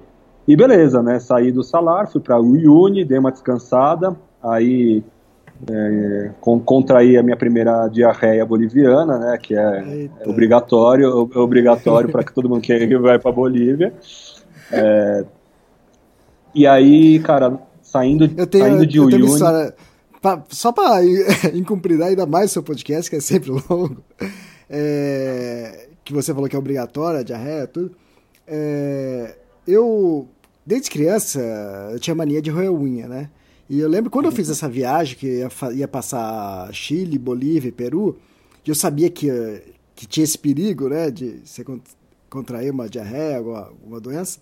Speaker 6: e beleza, né? Saí do salário, fui para o Uyuni, dei uma descansada, aí é, contrair a minha primeira diarreia boliviana, né, que é obrigatório, obrigatório para que todo mundo que vai para Bolívia. É, e aí, cara, saindo,
Speaker 2: eu tenho,
Speaker 6: saindo de Uyuni...
Speaker 2: História, pra, só para incumpridar ainda mais o seu podcast, que é sempre longo, é, que você falou que é obrigatória, diarreia, tudo. É, eu, desde criança, eu tinha mania de roer unha, né? E eu lembro quando eu fiz essa viagem, que ia, ia passar Chile, Bolívia e Peru, e eu sabia que, que tinha esse perigo, né, de você contrair uma diarreia, alguma, alguma doença.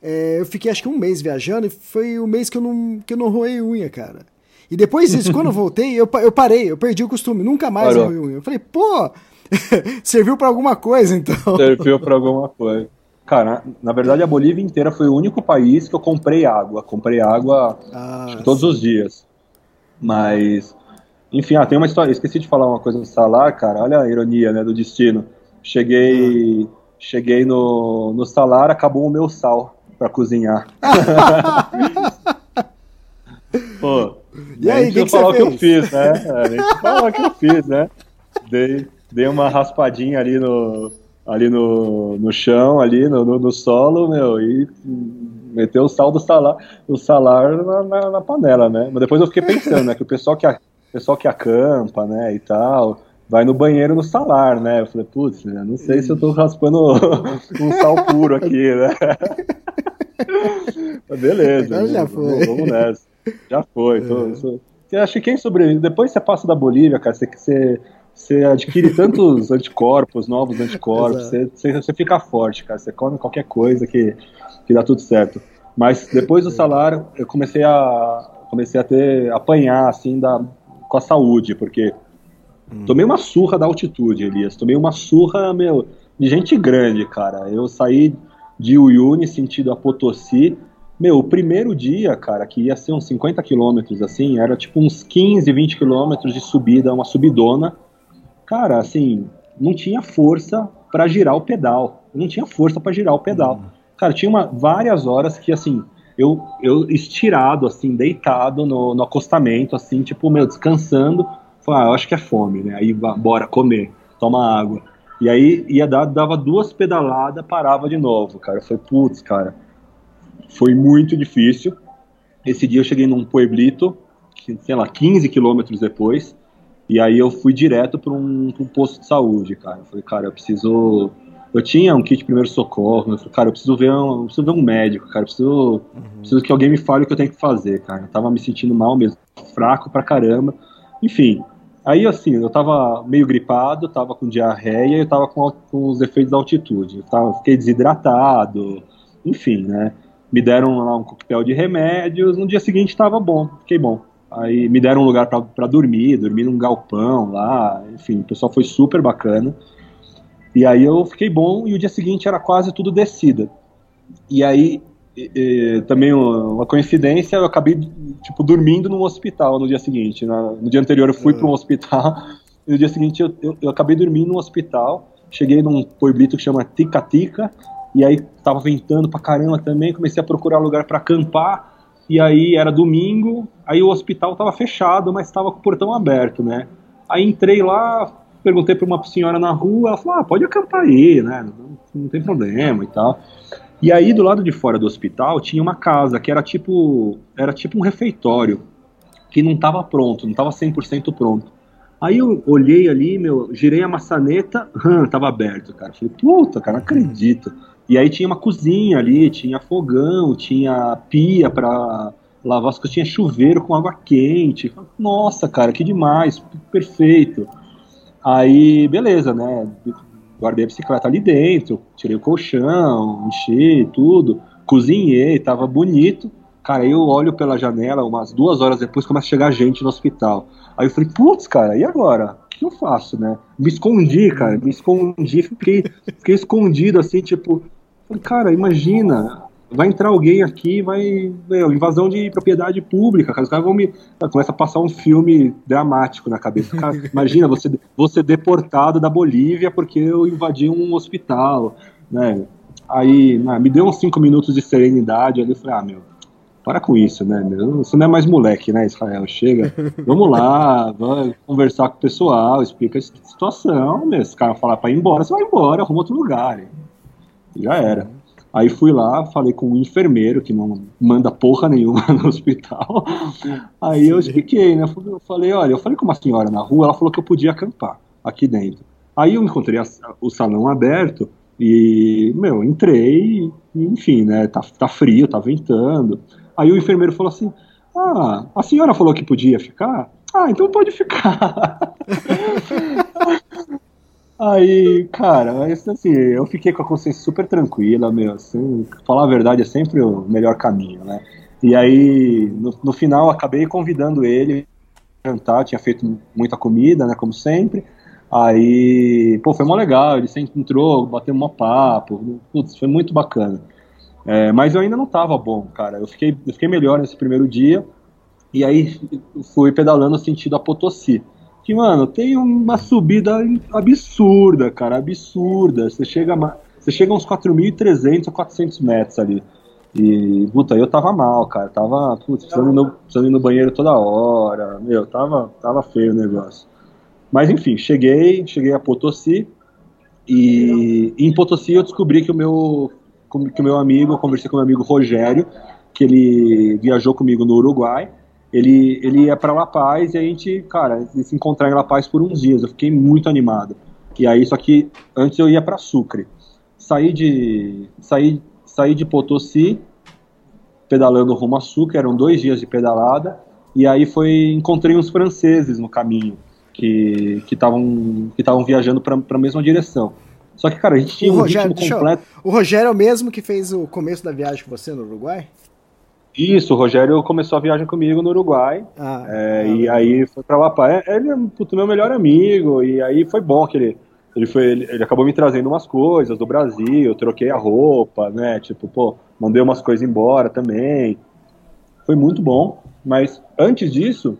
Speaker 2: É, eu fiquei acho que um mês viajando e foi o um mês que eu não, que eu não roei unha, cara. E depois disso, quando eu voltei, eu, eu parei, eu perdi o costume, nunca mais roei unha. Eu falei, pô, serviu para alguma coisa então.
Speaker 6: Serviu para alguma coisa. Cara, na verdade a Bolívia inteira foi o único país que eu comprei água. Comprei água ah, todos os dias. Mas, enfim, ah, tem uma história. Esqueci de falar uma coisa no salar, cara. Olha a ironia, né, do destino. Cheguei, cheguei no, no salar, acabou o meu sal para cozinhar. Pô, e aí, que, que falar o que eu fiz, né? A gente fala o que eu fiz, né? Dei, dei uma raspadinha ali no, ali no, no chão, ali no, no, no solo, meu, e meteu o sal do salar, o salar na, na, na, panela, né? Mas depois eu fiquei pensando, né, que o pessoal que, a, pessoal que acampa, né, e tal, vai no banheiro no salar, né? Eu falei, putz, né, não sei se eu tô raspando um sal puro aqui, né? Beleza. Então já foi. Vamos nessa. Já foi. Tô, é. tô, acho que quem sobrevive, depois você passa da Bolívia, cara, você, você você adquire tantos anticorpos, novos anticorpos, você, você, você, fica forte, cara. Você come qualquer coisa que, que dá tudo certo. Mas depois do salário, eu comecei a comecei a ter apanhar assim da com a saúde, porque hum. tomei uma surra da altitude, Elias. Tomei uma surra, meu, de gente grande, cara. Eu saí de Uyuni sentido a Potosí. Meu, o primeiro dia, cara, que ia ser uns 50 quilômetros assim, era tipo uns 15, 20 quilômetros de subida, uma subidona cara, assim, não tinha força para girar o pedal. Não tinha força para girar o pedal. Uhum. Cara, tinha uma, várias horas que, assim, eu, eu estirado, assim, deitado no, no acostamento, assim, tipo, meu, descansando. Falei, ah, eu acho que é fome, né? Aí, bora comer, toma água. E aí, ia dar, dava duas pedaladas, parava de novo, cara. Falei, putz, cara, foi muito difícil. Esse dia eu cheguei num pueblito, sei lá, 15 quilômetros depois, e aí eu fui direto para um, um, posto de saúde, cara. Eu falei, cara, eu preciso. Eu tinha um kit de primeiro socorro, eu falei, cara, eu preciso ver um, eu preciso ver um médico, cara, eu preciso, uhum. preciso que alguém me fale o que eu tenho que fazer, cara. Eu tava me sentindo mal mesmo, fraco pra caramba. Enfim, aí assim, eu tava meio gripado, tava com diarreia, eu tava com, com os efeitos da altitude. Eu tava, fiquei desidratado, enfim, né? Me deram lá um coquetel de remédios, no dia seguinte tava bom, fiquei bom. Aí me deram um lugar para dormir, dormi num galpão lá, enfim, o pessoal foi super bacana. E aí eu fiquei bom e o dia seguinte era quase tudo descida. E aí e, e, também uma coincidência, eu acabei tipo dormindo num hospital no dia seguinte. No dia anterior eu fui uhum. para um hospital e no dia seguinte eu, eu, eu, acabei dormindo num hospital. Cheguei num pueblito que chama Tica Tica e aí tava ventando pra caramba também. Comecei a procurar lugar para acampar e aí era domingo, aí o hospital estava fechado, mas estava com o portão aberto, né? Aí entrei lá, perguntei para uma senhora na rua, ela falou: ah, pode acampar aí, né? Não, não, tem problema e tal. E aí do lado de fora do hospital tinha uma casa que era tipo, era tipo um refeitório, que não estava pronto, não estava 100% pronto. Aí eu olhei ali, meu, girei a maçaneta, hum, tava aberto, cara. Falei, puta, cara, não acredito. E aí tinha uma cozinha ali, tinha fogão, tinha pia para lavar as coisas, tinha chuveiro com água quente. Nossa, cara, que demais, perfeito. Aí, beleza, né? Guardei a bicicleta ali dentro, tirei o colchão, enchi tudo, cozinhei, tava bonito. Cara, eu olho pela janela, umas duas horas depois começa a chegar gente no hospital. Aí eu falei, putz, cara, e agora? O que eu faço, né? Me escondi, cara, me escondi, fiquei, fiquei escondido assim, tipo, cara, imagina, vai entrar alguém aqui, vai. Meu, invasão de propriedade pública, cara. Os caras vão me. Começa a passar um filme dramático na cabeça. Cara, imagina você, você deportado da Bolívia porque eu invadi um hospital, né? Aí, né, me deu uns cinco minutos de serenidade ali, eu falei, ah, meu, para com isso, né? Você não é mais moleque, né, Israel? Chega, vamos lá, vai conversar com o pessoal, explica a situação, meu. Se o cara falar para ir embora, você vai embora, arruma outro lugar. Já era. Aí fui lá, falei com um enfermeiro que não manda porra nenhuma no hospital. Aí eu expliquei, né? Eu falei, olha, eu falei com uma senhora na rua, ela falou que eu podia acampar aqui dentro. Aí eu encontrei a, o salão aberto e, meu, entrei, enfim, né, tá, tá frio, tá ventando. Aí o enfermeiro falou assim, ah, a senhora falou que podia ficar? Ah, então pode ficar. Aí, cara, assim, eu fiquei com a consciência super tranquila, meu, assim, falar a verdade é sempre o melhor caminho, né? E aí, no, no final, acabei convidando ele jantar, tinha feito muita comida, né, como sempre. Aí, pô, foi mó legal, ele sempre entrou, bateu um papo, putz, foi muito bacana. É, mas eu ainda não tava bom, cara, eu fiquei, eu fiquei melhor nesse primeiro dia, e aí fui pedalando sentido a Potosí que, mano, tem uma subida absurda, cara, absurda. Você chega, você chega a uns 4.300 ou 400 metros ali. E, puta, eu tava mal, cara. Tava, putz, precisando no, precisando ir no banheiro toda hora. Meu, tava, tava feio o negócio. Mas, enfim, cheguei, cheguei a Potosí. E, e em Potosí eu descobri que o meu, que o meu amigo, eu conversei com o meu amigo Rogério, que ele viajou comigo no Uruguai ele, ele ia para La Paz e a gente, cara, se encontrar em La Paz por uns dias. Eu fiquei muito animado. E aí, só que antes eu ia para Sucre. Saí de, saí, saí de Potosí, pedalando rumo a Sucre, eram dois dias de pedalada. E aí foi, encontrei uns franceses no caminho que estavam que estavam viajando para a mesma direção. Só que, cara, a gente tinha o um Rogério, completo.
Speaker 2: Eu, o Rogério é o mesmo que fez o começo da viagem com você no Uruguai?
Speaker 6: Isso, o Rogério começou a viagem comigo no Uruguai. Ah, é, e aí foi pra La Paz. É, ele é puto, meu melhor amigo. E aí foi bom que ele. Ele, foi, ele, ele, acabou me trazendo umas coisas do Brasil, eu troquei a roupa, né? Tipo, pô, mandei umas coisas embora também. Foi muito bom. Mas antes disso,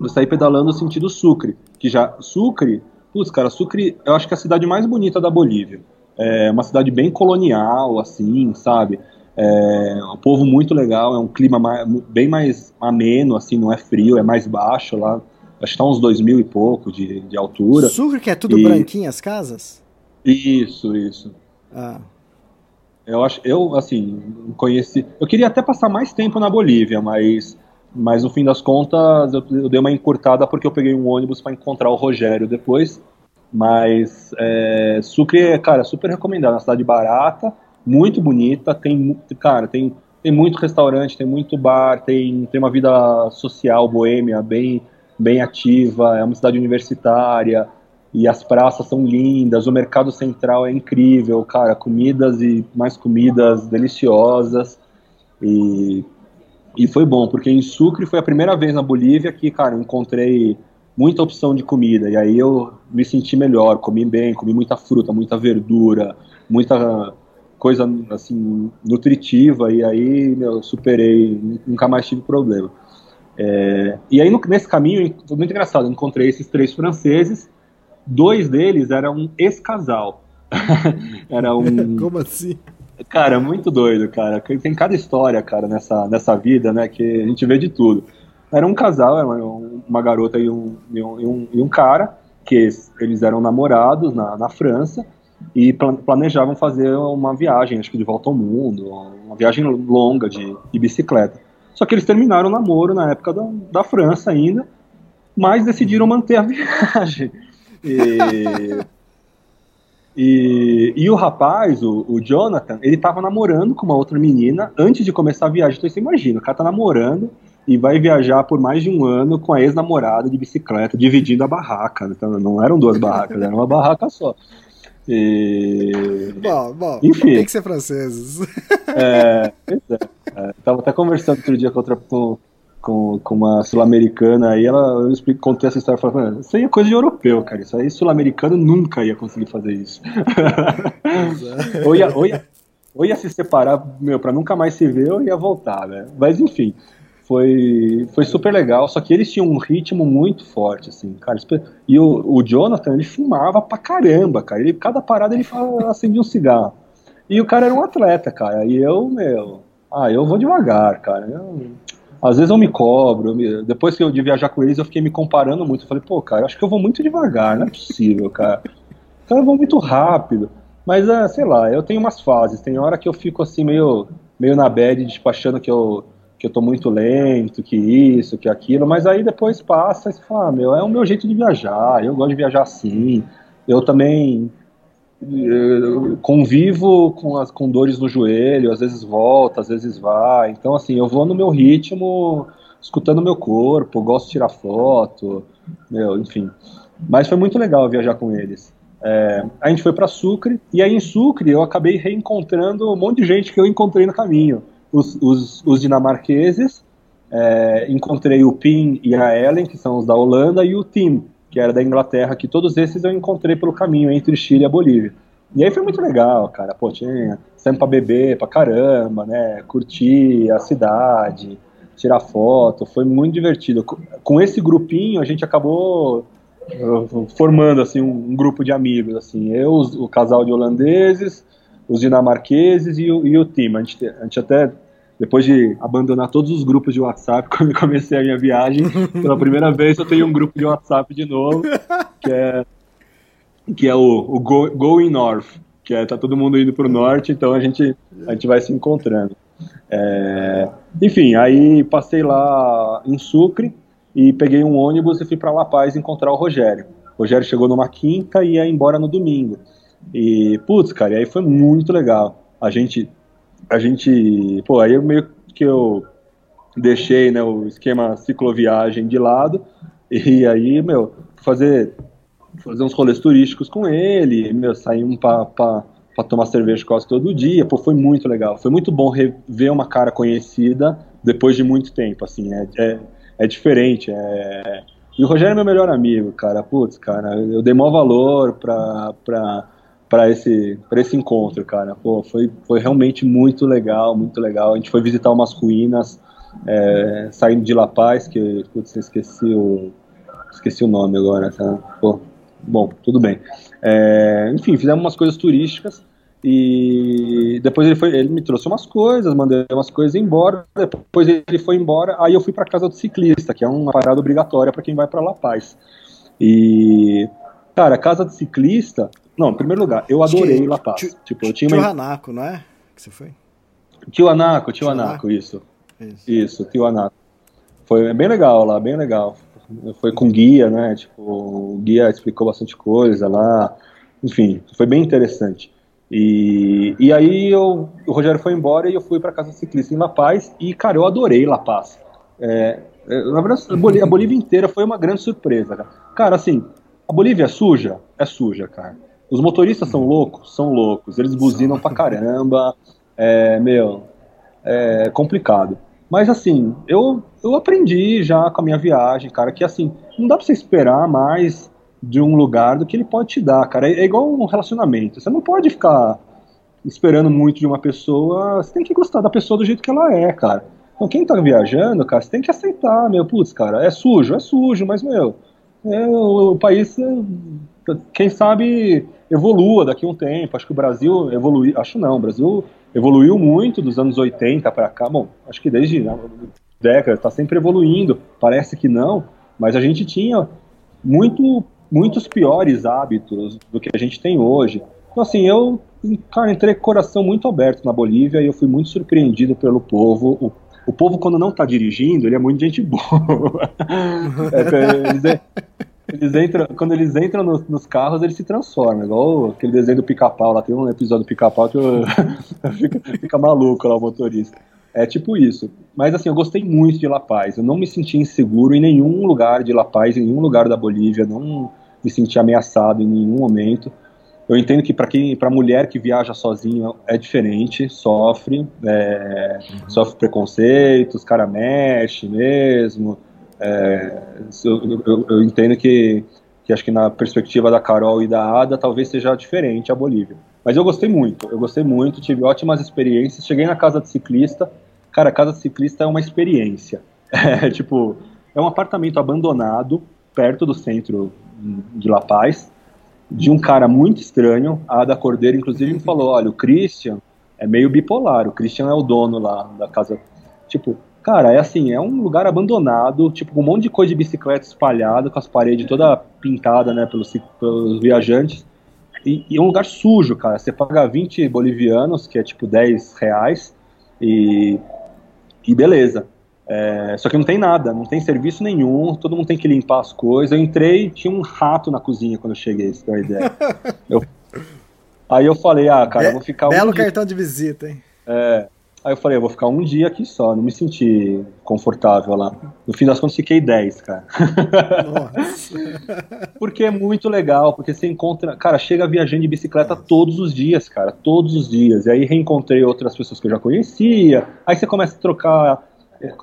Speaker 6: eu saí pedalando no sentido Sucre. Que já. Sucre, putz, cara, Sucre eu acho que é a cidade mais bonita da Bolívia. É uma cidade bem colonial, assim, sabe? É um povo muito legal, é um clima mais, bem mais ameno, assim, não é frio, é mais baixo lá. Acho que está uns dois mil e pouco de, de altura.
Speaker 2: Sucre que é tudo e... branquinho as casas?
Speaker 6: Isso, isso. Ah. Eu acho, eu assim, conheci. Eu queria até passar mais tempo na Bolívia, mas, mas no fim das contas eu, eu dei uma encurtada porque eu peguei um ônibus para encontrar o Rogério depois. Mas é, Sucre, é, cara, super recomendado, é uma cidade barata muito bonita, tem, cara, tem, tem muito restaurante, tem muito bar, tem, tem uma vida social boêmia bem, bem ativa, é uma cidade universitária, e as praças são lindas, o mercado central é incrível, cara, comidas e mais comidas deliciosas, e, e foi bom, porque em Sucre foi a primeira vez na Bolívia que, cara, encontrei muita opção de comida, e aí eu me senti melhor, comi bem, comi muita fruta, muita verdura, muita coisa assim nutritiva e aí eu superei, nunca mais tive problema. É, e aí no, nesse caminho foi muito engraçado, eu encontrei esses três franceses, dois deles eram ex-casal. era um
Speaker 2: Como assim?
Speaker 6: Cara, muito doido, cara. Tem cada história, cara, nessa, nessa vida, né, que a gente vê de tudo. Era um casal, era uma, uma garota e um, e um, e um cara, que eles eram namorados na, na França, e planejavam fazer uma viagem, acho que de volta ao mundo, uma viagem longa de, de bicicleta. Só que eles terminaram o namoro na época da, da França ainda, mas decidiram manter a viagem. E, e, e, o rapaz, o, o Jonathan, ele estava namorando com uma outra menina antes de começar a viagem. Então você imagina, o cara tá namorando e vai viajar por mais de um ano com a ex-namorada de bicicleta, dividindo a barraca. Então não eram duas barracas, era uma barraca só. E...
Speaker 2: Bom, bom, Enfim. tem que ser franceses.
Speaker 6: É, é, é, Tava até conversando outro dia com, outra, com, com, com uma sul-americana aí, ela, eu explico, contei essa história falei, isso aí é coisa de europeu, cara. Isso aí sul-americano nunca ia conseguir fazer isso. ou, ia, ou, ia, ou ia se separar, meu, pra nunca mais se ver, ou ia voltar, né? Mas enfim foi, foi super legal, só que eles tinham um ritmo muito forte, assim, cara. E o, o Jonathan, ele fumava pra caramba, cara. Ele, cada parada ele acendia um cigarro. E o cara era um atleta, cara. E eu, meu, ah, eu vou devagar, cara. Eu, às vezes eu me cobro. Eu me, depois que eu de viajar com eles, eu fiquei me comparando muito. Eu falei, pô, cara, eu acho que eu vou muito devagar, não é possível, cara. Cara, eu vou muito rápido. Mas, é, sei lá, eu tenho umas fases. Tem hora que eu fico assim, meio, meio na bad, tipo, achando que eu que eu tô muito lento, que isso, que aquilo, mas aí depois passa e fala, ah, meu, é o meu jeito de viajar, eu gosto de viajar assim, eu também eu convivo com as com dores no joelho, às vezes volta, às vezes vai. Então assim, eu vou no meu ritmo, escutando meu corpo, gosto de tirar foto, meu, enfim. Mas foi muito legal viajar com eles. É, a gente foi para Sucre e aí em Sucre eu acabei reencontrando um monte de gente que eu encontrei no caminho. Os, os, os dinamarqueses, é, encontrei o Pim e a Ellen, que são os da Holanda, e o Tim, que era da Inglaterra, que todos esses eu encontrei pelo caminho entre Chile e a Bolívia. E aí foi muito legal, cara. Pô, tinha sempre pra beber pra caramba, né? Curtir a cidade, tirar foto, foi muito divertido. Com esse grupinho a gente acabou formando assim um, grupo de amigos assim eu o casal de holandeses os dinamarqueses e o, e o time a gente, a gente até depois de abandonar todos os grupos de WhatsApp quando comecei a minha viagem pela primeira vez eu tenho um grupo de WhatsApp de novo que é que é o, o Go, Going North que é tá todo mundo indo para o norte então a gente a gente vai se encontrando é, enfim aí passei lá em Sucre e peguei um ônibus e fui para La Paz encontrar o Rogério. O Rogério chegou numa quinta e ia embora no domingo. E, putz, cara, e aí foi muito legal. A gente, a gente, pô, aí meio que eu deixei, né, o esquema cicloviagem de lado e aí, meu, fazer fazer uns rolês turísticos com ele, meu, saímos para para tomar cerveja quase todo dia, pô, foi muito legal. Foi muito bom rever uma cara conhecida depois de muito tempo, assim, é, é é diferente. É... E o Rogério é meu melhor amigo, cara. Putz, cara, eu dei maior valor pra, pra, pra, esse, esse encontro, cara. Pô, foi, foi realmente muito legal, muito legal. A gente foi visitar umas ruínas, é, saindo de La Paz, que, putz, esqueci o, esqueci o nome agora, tá? Pô, bom, tudo bem. É, enfim, fizemos umas coisas turísticas. E depois ele, foi, ele me trouxe umas coisas, mandei umas coisas embora. Depois ele foi embora, aí eu fui para casa do ciclista, que é uma parada obrigatória para quem vai para La Paz. E cara, casa do ciclista, não, em primeiro lugar, eu adorei tio, La Paz. Tio,
Speaker 2: tipo, eu tinha tio uma... Anaco, não é? Que você foi?
Speaker 6: Tio Anaco, tio, Anaco, isso. Isso, isso tio Anaco. Foi bem legal lá, bem legal. Foi com guia, né? Tipo, o guia explicou bastante coisa lá. Enfim, foi bem interessante. E, e aí eu, o Rogério foi embora e eu fui para casa ciclista em La Paz e, cara, eu adorei La Paz. É, é na verdade, a Bolívia, a Bolívia, inteira foi uma grande surpresa, cara. Cara, assim, a Bolívia é suja? É suja, cara. Os motoristas são loucos? São loucos. Eles buzinam pra caramba. É, meu, é complicado. Mas, assim, eu, eu aprendi já com a minha viagem, cara, que, assim, não dá pra você esperar mais de um lugar do que ele pode te dar, cara. É, é igual um relacionamento. Você não pode ficar esperando muito de uma pessoa. Você tem que gostar da pessoa do jeito que ela é, cara. Então, quem tá viajando, cara, você tem que aceitar, meu. Putz, cara, é sujo, é sujo, mas, meu, é, o, o país, quem sabe, evolua daqui a um tempo. Acho que o Brasil evoluiu. Acho não, o Brasil evoluiu muito dos anos 80 para cá. Bom, acho que desde né, décadas está sempre evoluindo. Parece que não, mas a gente tinha muito muitos piores hábitos do que a gente tem hoje. Então, assim, eu cara, entrei com o coração muito aberto na Bolívia e eu fui muito surpreendido pelo povo. O, o povo, quando não está dirigindo, ele é muito gente boa. é, eles, eles, entram, quando eles entram no, nos carros, eles se transformam, igual aquele desenho do pica-pau. Lá tem um episódio do pica-pau que eu, fica, fica maluco lá o motorista. É tipo isso. Mas assim, eu gostei muito de La Paz. Eu não me senti inseguro em nenhum lugar de La Paz, em nenhum lugar da Bolívia. Não, me sentir ameaçado em nenhum momento. Eu entendo que para quem, para mulher que viaja sozinha é diferente, sofre, é, uhum. sofre preconceitos, cara mexe mesmo. É, eu, eu, eu, entendo que, que acho que na perspectiva da Carol e da Ada talvez seja diferente a Bolívia. Mas eu gostei muito, eu gostei muito, tive ótimas experiências. Cheguei na casa de ciclista, cara, a casa de ciclista é uma experiência. É tipo, é um apartamento abandonado perto do centro de La Paz, de um cara muito estranho. A Ada Cordeiro, inclusive, me falou: olha, o Christian é meio bipolar. O Christian é o dono lá da casa. Tipo, cara, é assim, é um lugar abandonado, tipo, com um monte de coisa de bicicleta espalhada, com as paredes toda pintada, né, pelos, pelos viajantes. E, e, é um lugar sujo, cara. Você paga 20 bolivianos, que é tipo 10 reais, e, e beleza. É, só que não tem nada, não tem serviço nenhum, todo mundo tem que limpar as coisas. Eu entrei, tinha um rato na cozinha quando eu cheguei, se tem uma ideia. eu, aí eu falei, ah, cara, eu vou ficar
Speaker 2: Belo
Speaker 6: um
Speaker 2: cartão de visita, hein?
Speaker 6: É, aí eu falei, eu vou ficar um dia aqui só, não me senti confortável lá. No fim das contas, fiquei 10, cara. Nossa. porque é muito legal, porque você encontra. Cara, chega viajando de bicicleta todos os dias, cara, todos os dias. E aí reencontrei outras pessoas que eu já conhecia. Aí você começa a trocar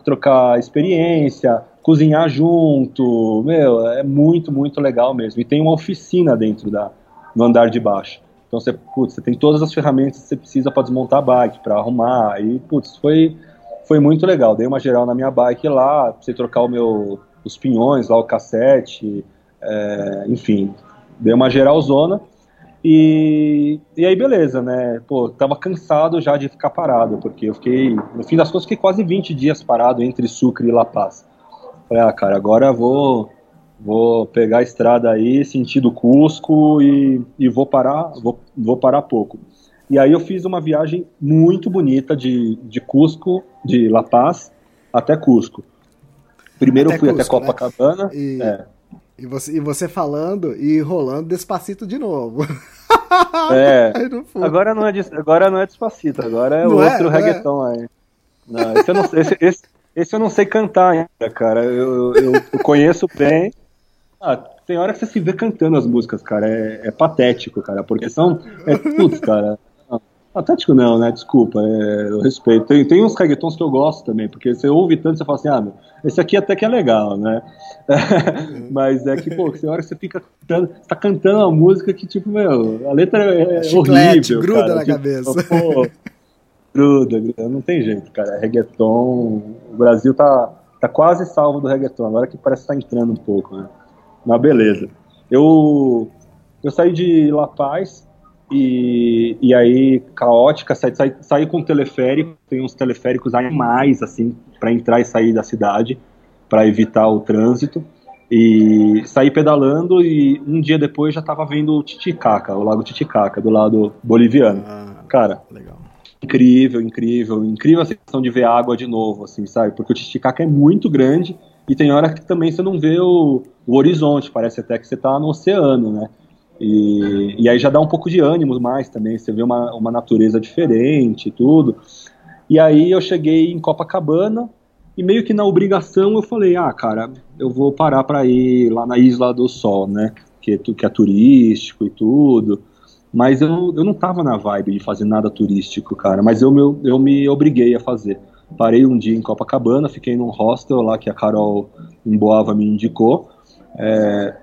Speaker 6: trocar experiência, cozinhar junto, meu, é muito, muito legal mesmo. E tem uma oficina dentro da, no andar de baixo. Então você, putz, você tem todas as ferramentas que você precisa para desmontar a bike, para arrumar. E, putz, foi, foi muito legal. Dei uma geral na minha bike lá, precisei trocar o meu, os pinhões lá, o cassete, é, enfim, dei uma geralzona. E, e aí, beleza, né? Pô, tava cansado já de ficar parado, porque eu fiquei, no fim das contas, fiquei quase 20 dias parado entre Sucre e La Paz. Falei, ah, cara, agora vou, vou pegar a estrada aí, sentido Cusco e, e vou parar, vou, vou parar pouco. E aí eu fiz uma viagem muito bonita de, de Cusco, de La Paz até Cusco. Primeiro até eu fui Cusco, até Copacabana. Né?
Speaker 2: E... É. E você, e você falando e rolando despacito de novo.
Speaker 6: É. agora não é, agora não é despacito, agora é não outro é, reggaeton é. aí. Não, esse, eu não, esse, esse, esse, eu não sei cantar ainda, cara. Eu, eu, eu conheço bem. Ah, tem hora que você se vê cantando as músicas, cara. É, é patético, cara. Porque são. É, putz, cara. Patético não, né? Desculpa, é, eu respeito. Tem, tem uns reggaetons que eu gosto também, porque você ouve tanto você fala assim, ah, meu, esse aqui até que é legal, né? Mas é que, pô, tem hora que você fica cantando, você tá cantando uma música que, tipo, meu, a letra é Chiclete, horrível.
Speaker 2: gruda
Speaker 6: cara,
Speaker 2: na
Speaker 6: tipo,
Speaker 2: cabeça.
Speaker 6: Pô, gruda, gruda, não tem jeito, cara. Reggaeton, o Brasil tá, tá quase salvo do reggaeton, agora que parece que tá entrando um pouco, né? Mas beleza. Eu, eu saí de La Paz e, e aí, caótica, saí, saí, saí com teleférico, tem uns teleféricos animais, assim, para entrar e sair da cidade, para evitar o trânsito. E saí pedalando e um dia depois já estava vendo o Titicaca, o Lago Titicaca, do lado boliviano. Ah, Cara, legal. incrível, incrível, incrível a sensação de ver água de novo, assim, sabe? Porque o Titicaca é muito grande e tem hora que também você não vê o, o horizonte, parece até que você está no oceano, né? E, e aí já dá um pouco de ânimo mais também, você vê uma, uma natureza diferente e tudo. E aí eu cheguei em Copacabana e meio que na obrigação eu falei, ah, cara, eu vou parar para ir lá na Isla do Sol, né? Que, que é turístico e tudo. Mas eu, eu não tava na vibe de fazer nada turístico, cara. Mas eu, eu, eu me obriguei a fazer. Parei um dia em Copacabana, fiquei num hostel lá que a Carol em Boava me indicou. É,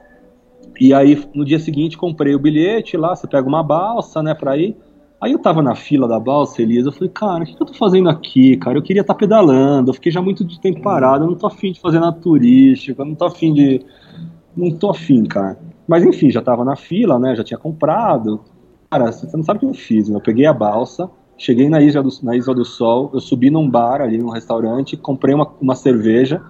Speaker 6: e aí, no dia seguinte, comprei o bilhete lá, você pega uma balsa, né, pra ir. Aí eu tava na fila da balsa, Elisa, eu falei, cara, o que, eu tô fazendo aqui, cara? Eu queria estar tá pedalando, eu fiquei já muito de tempo parado, eu não tô afim de fazer nada turístico, eu não tô afim de... Não tô afim, cara. Mas enfim, já tava na fila, né, já tinha comprado. Cara, você não sabe o que eu fiz, né? Eu peguei a balsa, cheguei na Isla do, na Isla do Sol, eu subi num bar ali, num restaurante, comprei uma, uma cerveja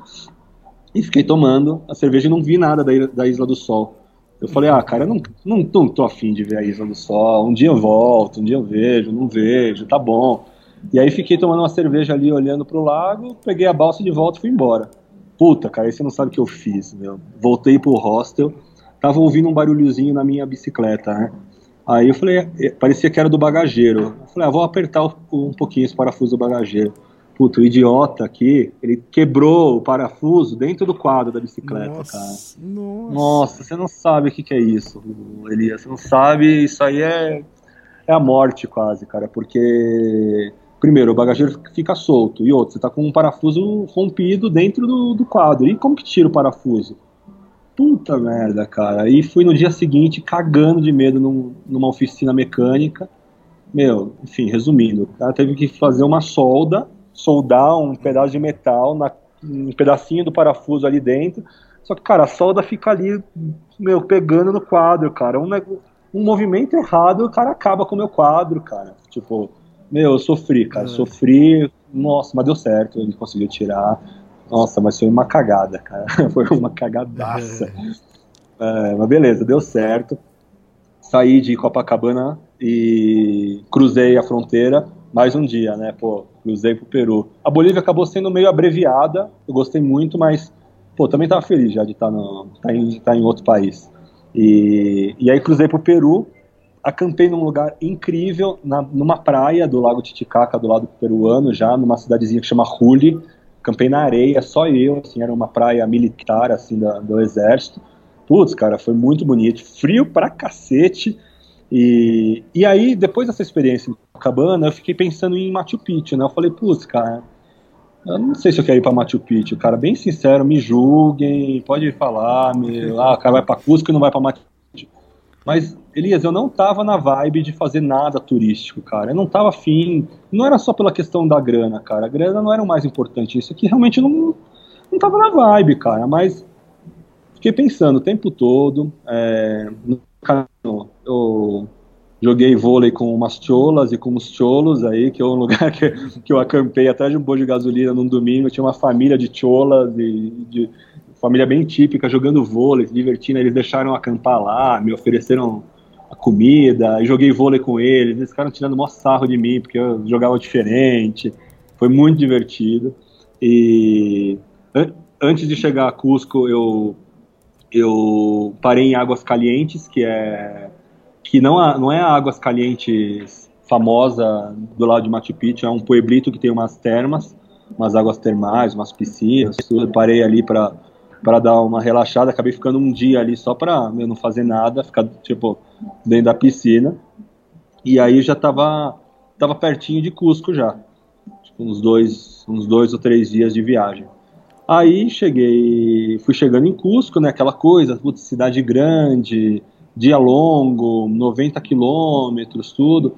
Speaker 6: e fiquei tomando a cerveja e não vi nada da, da Isla do Sol. Eu falei, ah, cara, não, não, não tô afim de ver a Isla do Sol. Um dia eu volto, um dia eu vejo, não vejo, tá bom. E aí fiquei tomando uma cerveja ali, olhando pro lago, peguei a balsa de volta e fui embora. Puta, cara, aí você não sabe o que eu fiz, meu. Voltei pro hostel, tava ouvindo um barulhozinho na minha bicicleta, né? Aí eu falei, é, parecia que era do bagageiro. Eu falei, ah, vou apertar um pouquinho esse parafuso do bagageiro. Puta, o idiota aqui, ele quebrou o parafuso dentro do quadro da bicicleta, nossa, cara. Nossa. nossa, você não sabe o que, que é isso, Elias. Você não sabe, isso aí é, é a morte quase, cara. Porque, primeiro, o bagageiro fica solto. E outro, você tá com um parafuso rompido dentro do, do quadro. E como que tira o parafuso? Puta merda, cara. E fui no dia seguinte cagando de medo num, numa oficina mecânica. Meu, enfim, resumindo, o cara teve que fazer uma solda soldar um pedaço de metal, na, um pedacinho do parafuso ali dentro. Só que, cara, a solda fica ali, meu, pegando no quadro, cara. Um, um movimento errado, o cara acaba com o meu quadro, cara. Tipo, meu, eu sofri, cara. É. Sofri, nossa, mas deu certo, ele conseguiu tirar. Nossa, mas foi uma cagada, cara. foi uma cagadaça. É. É, mas beleza, deu certo. Saí de Copacabana e cruzei a fronteira mais um dia, né? Pô, cruzei pro Peru. A Bolívia acabou sendo meio abreviada, eu gostei muito, mas, pô, também tava feliz já de estar tá tá em, tá em outro país. E, e aí cruzei pro Peru, acampei num lugar incrível, na, numa praia do Lago Titicaca, do lado peruano, já numa cidadezinha que chama Juli. Acampei na areia, só eu, assim, era uma praia militar, assim, do exército. Putz, cara, foi muito bonito, frio pra cacete. E, e aí, depois dessa experiência em Cabana, eu fiquei pensando em Machu Picchu, né? Eu falei, putz, cara, eu não sei se eu quero ir pra Machu Picchu, cara, bem sincero, me julguem, pode falar, me, ah, o cara vai pra Cusco e não vai pra Machu Picchu. Mas, Elias, eu não tava na vibe de fazer nada turístico, cara. Eu não tava afim. Não era só pela questão da grana, cara. A grana não era o mais importante. Isso aqui realmente não, não tava na vibe, cara. Mas fiquei pensando o tempo todo. É, no, eu joguei vôlei com umas cholas e com uns cholos aí, que é um lugar que, que eu acampei atrás de um boi de gasolina num domingo. Tinha uma família de cholas e de família bem típica, jogando vôlei, se divertindo. Eles deixaram acampar lá, me ofereceram a comida, joguei vôlei com eles. Eles ficaram tirando maior sarro de mim, porque eu jogava diferente. Foi muito divertido. E an antes de chegar a Cusco, eu, eu parei em Águas Calientes, que é que não, não é a Águas Calientes famosa do lado de Machu Picchu, é um pueblito que tem umas termas, umas águas termais, umas piscinas. Eu parei ali para para dar uma relaxada. Acabei ficando um dia ali só para não fazer nada, ficar tipo dentro da piscina. E aí já tava tava pertinho de Cusco já, tipo, uns dois uns dois ou três dias de viagem. Aí cheguei, fui chegando em Cusco, né? Aquela coisa, putz, cidade grande, dia longo, 90 quilômetros, tudo.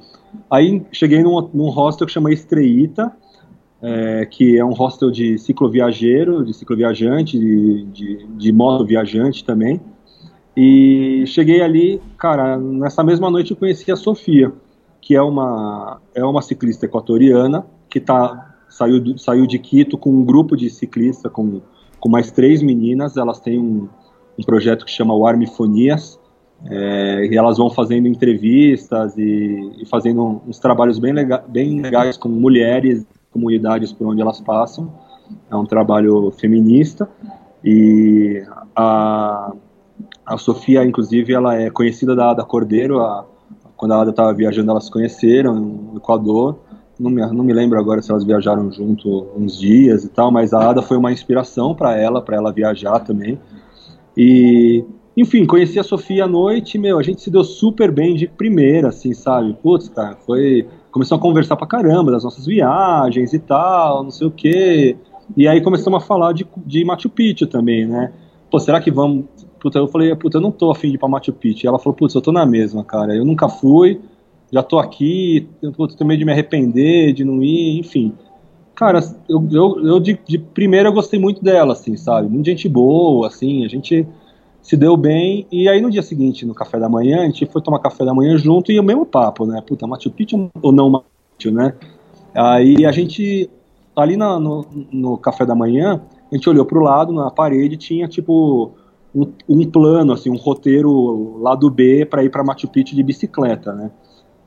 Speaker 6: Aí cheguei num, num hostel que chama Estreita, é, que é um hostel de cicloviajeiro, de cicloviajante, de, de, de moto viajante também. E cheguei ali, cara, nessa mesma noite eu conheci a Sofia, que é uma, é uma ciclista equatoriana que tá, saiu, saiu de Quito com um grupo de ciclistas, com, com mais três meninas. Elas têm um, um projeto que chama o Armifonias, é, e elas vão fazendo entrevistas e, e fazendo uns trabalhos bem, lega, bem legais com mulheres comunidades por onde elas passam. É um trabalho feminista e a, a Sofia, inclusive, ela é conhecida da Ada Cordeiro. A, quando a Ada estava viajando, elas se conheceram no Equador. Não me, não me lembro agora se elas viajaram junto uns dias e tal, mas a Ada foi uma inspiração para ela, para ela viajar também. E, enfim, conheci a Sofia à noite, meu, a gente se deu super bem de primeira, assim, sabe? Putz, cara, foi começou a conversar pra caramba das nossas viagens e tal, não sei o quê. E aí começamos a falar de, de Machu Picchu também, né? Pô, será que vamos. Puta, eu falei, puta, eu não tô afim de ir pra Machu Picchu. E ela falou, putz, eu tô na mesma, cara. Eu nunca fui, já tô aqui, eu tenho medo de me arrepender, de não ir, enfim. Cara, eu, eu, eu de, de primeira eu gostei muito dela, assim, sabe? Muita gente boa, assim, a gente se deu bem. E aí no dia seguinte, no café da manhã, a gente foi tomar café da manhã junto e o mesmo papo, né? Puta, Machu Picchu ou não Machu né? Aí a gente, ali na, no, no café da manhã, a gente olhou pro lado, na parede tinha tipo um, um plano, assim, um roteiro lado B para ir para Machu Picchu de bicicleta, né?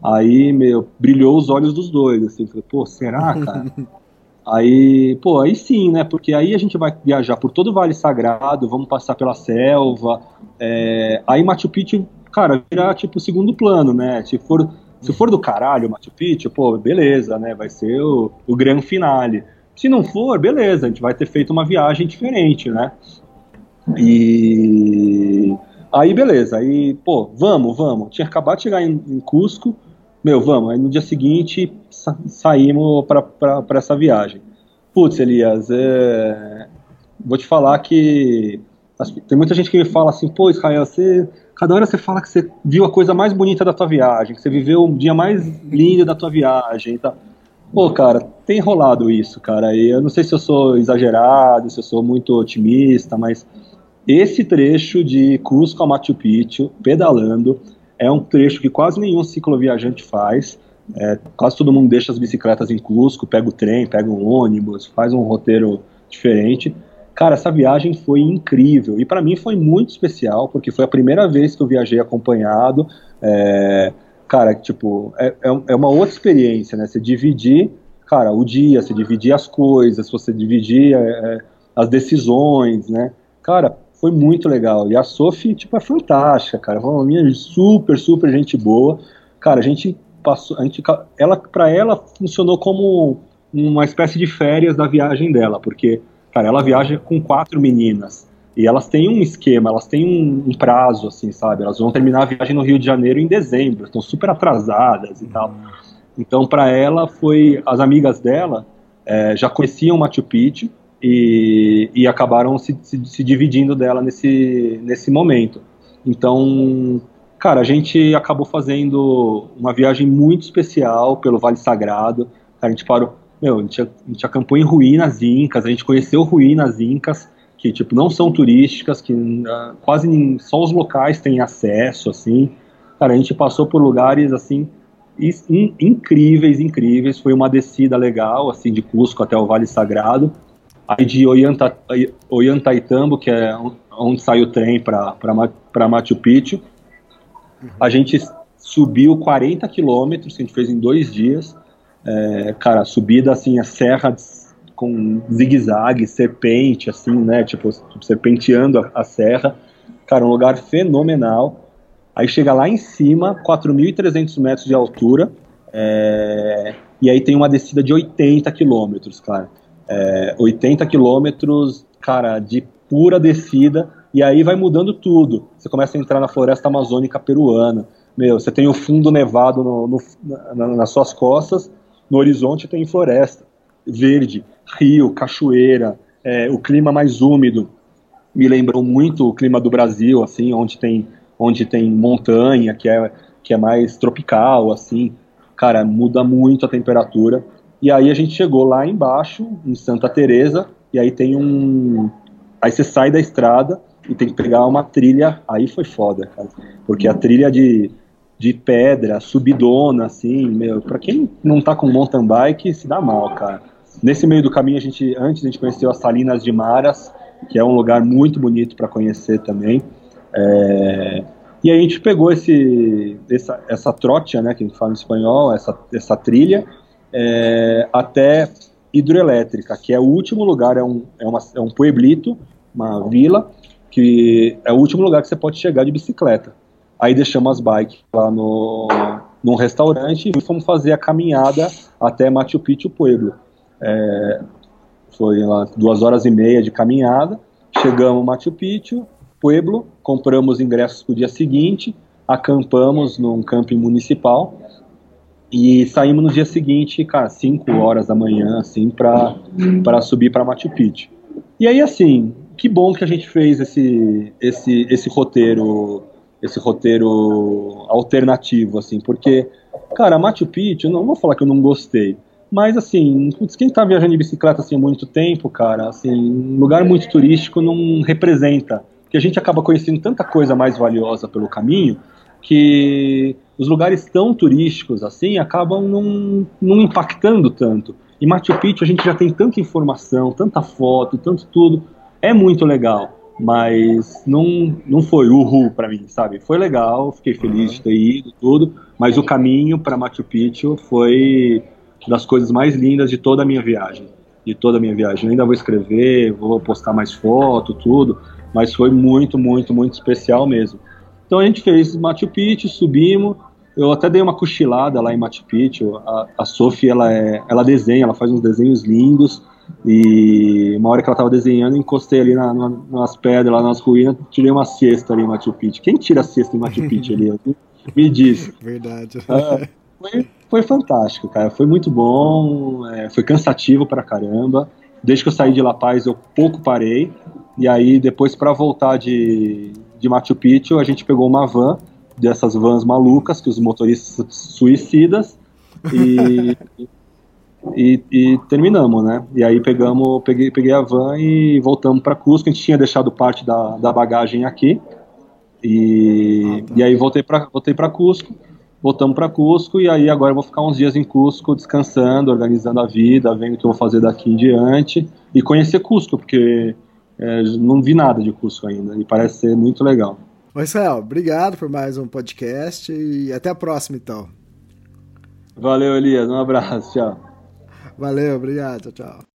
Speaker 6: Aí, meu, brilhou os olhos dos dois, assim, falei, pô, será, cara? Aí, pô, aí sim, né? Porque aí a gente vai viajar por todo o Vale Sagrado, vamos passar pela selva. É, aí Machu Picchu, cara, virar tipo segundo plano, né? Se for, se for do caralho Machu Picchu, pô, beleza, né? Vai ser o, o grande finale. Se não for, beleza, a gente vai ter feito uma viagem diferente, né? E aí, beleza, aí, pô, vamos, vamos. Tinha acabado de chegar em, em Cusco, meu, vamos. Aí no dia seguinte sa saímos para essa viagem. Putz, Elias, é... vou te falar que tem muita gente que me fala assim, pô, Israel, você cada hora você fala que você viu a coisa mais bonita da tua viagem, que você viveu o dia mais lindo da tua viagem, tá? Pô, cara, tem rolado isso, cara. E eu não sei se eu sou exagerado, se eu sou muito otimista, mas esse trecho de Cusco a Machu Picchu, pedalando, é um trecho que quase nenhum cicloviajante faz. É, quase todo mundo deixa as bicicletas em Cusco, pega o trem, pega um ônibus, faz um roteiro diferente. Cara, essa viagem foi incrível e para mim foi muito especial porque foi a primeira vez que eu viajei acompanhado. É, cara, tipo, é, é, é uma outra experiência, né? Você dividir cara, o dia, você dividia as coisas, você dividia é, as decisões, né? Cara, foi muito legal. E a Sophie, tipo, é fantástica, cara. Foi uma minha super, super gente boa. Cara, a gente passou, a gente, ela, para ela funcionou como uma espécie de férias da viagem dela, porque, cara, ela viaja com quatro meninas. E elas têm um esquema, elas têm um, um, prazo, assim, sabe? Elas vão terminar a viagem no Rio de Janeiro em dezembro, estão super atrasadas e tal. Então, para ela, foi. As amigas dela é, já conheciam Machu Picchu e, e acabaram se, se, se, dividindo dela nesse, nesse momento. Então, cara, a gente acabou fazendo uma viagem muito especial pelo Vale Sagrado. A gente parou. Meu, a gente, a gente acampou em ruínas incas, a gente conheceu ruínas incas que tipo não são turísticas, que uh, quase só os locais têm acesso, assim. Cara, a gente passou por lugares assim in, incríveis, incríveis. Foi uma descida legal, assim, de Cusco até o Vale Sagrado. Aí de Ollanta, Ollantaytambo, que é onde sai o trem para Machu Picchu, a gente subiu 40 quilômetros, que a gente fez em dois dias. É, cara, subida assim, a serra com zigue-zague, serpente, assim, né? Tipo, serpenteando a, a, serra. Cara, um lugar fenomenal. Aí chega lá em cima, 4.300 metros de altura, é, e aí tem uma descida de 80 quilômetros, cara. É, 80 quilômetros, cara, de pura descida, e aí vai mudando tudo. Você começa a entrar na floresta amazônica peruana. Meu, você tem o fundo nevado no, no, na, nas suas costas, no horizonte tem floresta verde rio, cachoeira, é, o clima mais úmido me lembrou muito o clima do Brasil, assim, onde tem, onde tem montanha, que é, que é mais tropical, assim, cara, muda muito a temperatura. E aí a gente chegou lá embaixo, em Santa Teresa, e aí tem um, aí você sai da estrada e tem que pegar uma trilha, aí foi foda, cara, porque a trilha de de pedra, subidona, assim, meu, pra quem não tá com mountain bike, se dá mal, cara. Nesse meio do caminho, a gente, antes a gente conheceu as Salinas de Maras, que é um lugar muito bonito para conhecer também. É, e aí a gente pegou esse, essa, essa trotia, né, que a gente fala em espanhol, essa, essa trilha, é, até Hidroelétrica, que é o último lugar, é um, é, uma, é um pueblito, uma vila, que é o último lugar que você pode chegar de bicicleta. Aí deixamos as bikes lá no, num restaurante e fomos fazer a caminhada até Machu Picchu Pueblo. É, foi lá duas horas e meia de caminhada. Chegamos Machu Picchu, Pueblo, compramos ingressos para o dia seguinte, acampamos num camping municipal e saímos no dia seguinte, cara, 5 horas da manhã, assim, para subir para Machu Picchu. E aí, assim, que bom que a gente fez esse, esse, esse roteiro esse roteiro alternativo, assim, porque, cara, Machu Picchu, não vou falar que eu não gostei, mas, assim, quem tá viajando de bicicleta assim, há muito tempo, cara, assim, um lugar muito turístico não representa. Porque a gente acaba conhecendo tanta coisa mais valiosa pelo caminho que os lugares tão turísticos assim acabam não, não impactando tanto. E Machu Picchu a gente já tem tanta informação, tanta foto, tanto tudo. É muito legal, mas não, não foi uhul para mim, sabe? Foi legal, fiquei feliz de ter ido, tudo, mas o caminho para Machu Picchu foi das coisas mais lindas de toda a minha viagem. De toda a minha viagem. Eu ainda vou escrever, vou postar mais foto, tudo, mas foi muito, muito, muito especial mesmo. Então a gente fez Machu Picchu, subimos. Eu até dei uma cochilada lá em Machu Picchu. A, a Sophie, ela, é, ela desenha, ela faz uns desenhos lindos. E uma hora que ela estava desenhando, encostei ali na, na, nas pedras, lá nas ruínas, tirei uma cesta ali em Machu Picchu. Quem tira a cesta em Machu Picchu ali? Me diz.
Speaker 2: Verdade.
Speaker 6: Ah, foi, foi fantástico, cara. Foi muito bom, é, foi cansativo pra caramba. Desde que eu saí de La Paz, eu pouco parei. E aí, depois, para voltar de, de Machu Picchu, a gente pegou uma van, dessas vans malucas, que os motoristas suicidas, e, e, e, terminamos, né? E aí pegamos, peguei, peguei a van e voltamos para Cusco. A gente tinha deixado parte da, da bagagem aqui. E, ah, tá. e aí voltei para voltei Cusco voltamos para Cusco e aí agora eu vou ficar uns dias em Cusco descansando, organizando a vida, vendo o que eu vou fazer daqui em diante e conhecer Cusco, porque é, não vi nada de Cusco ainda e parece ser muito legal.
Speaker 2: Marcel, obrigado por mais um podcast e até a próxima então.
Speaker 6: Valeu, Elias, um abraço, tchau.
Speaker 2: Valeu, obrigado, tchau, tchau.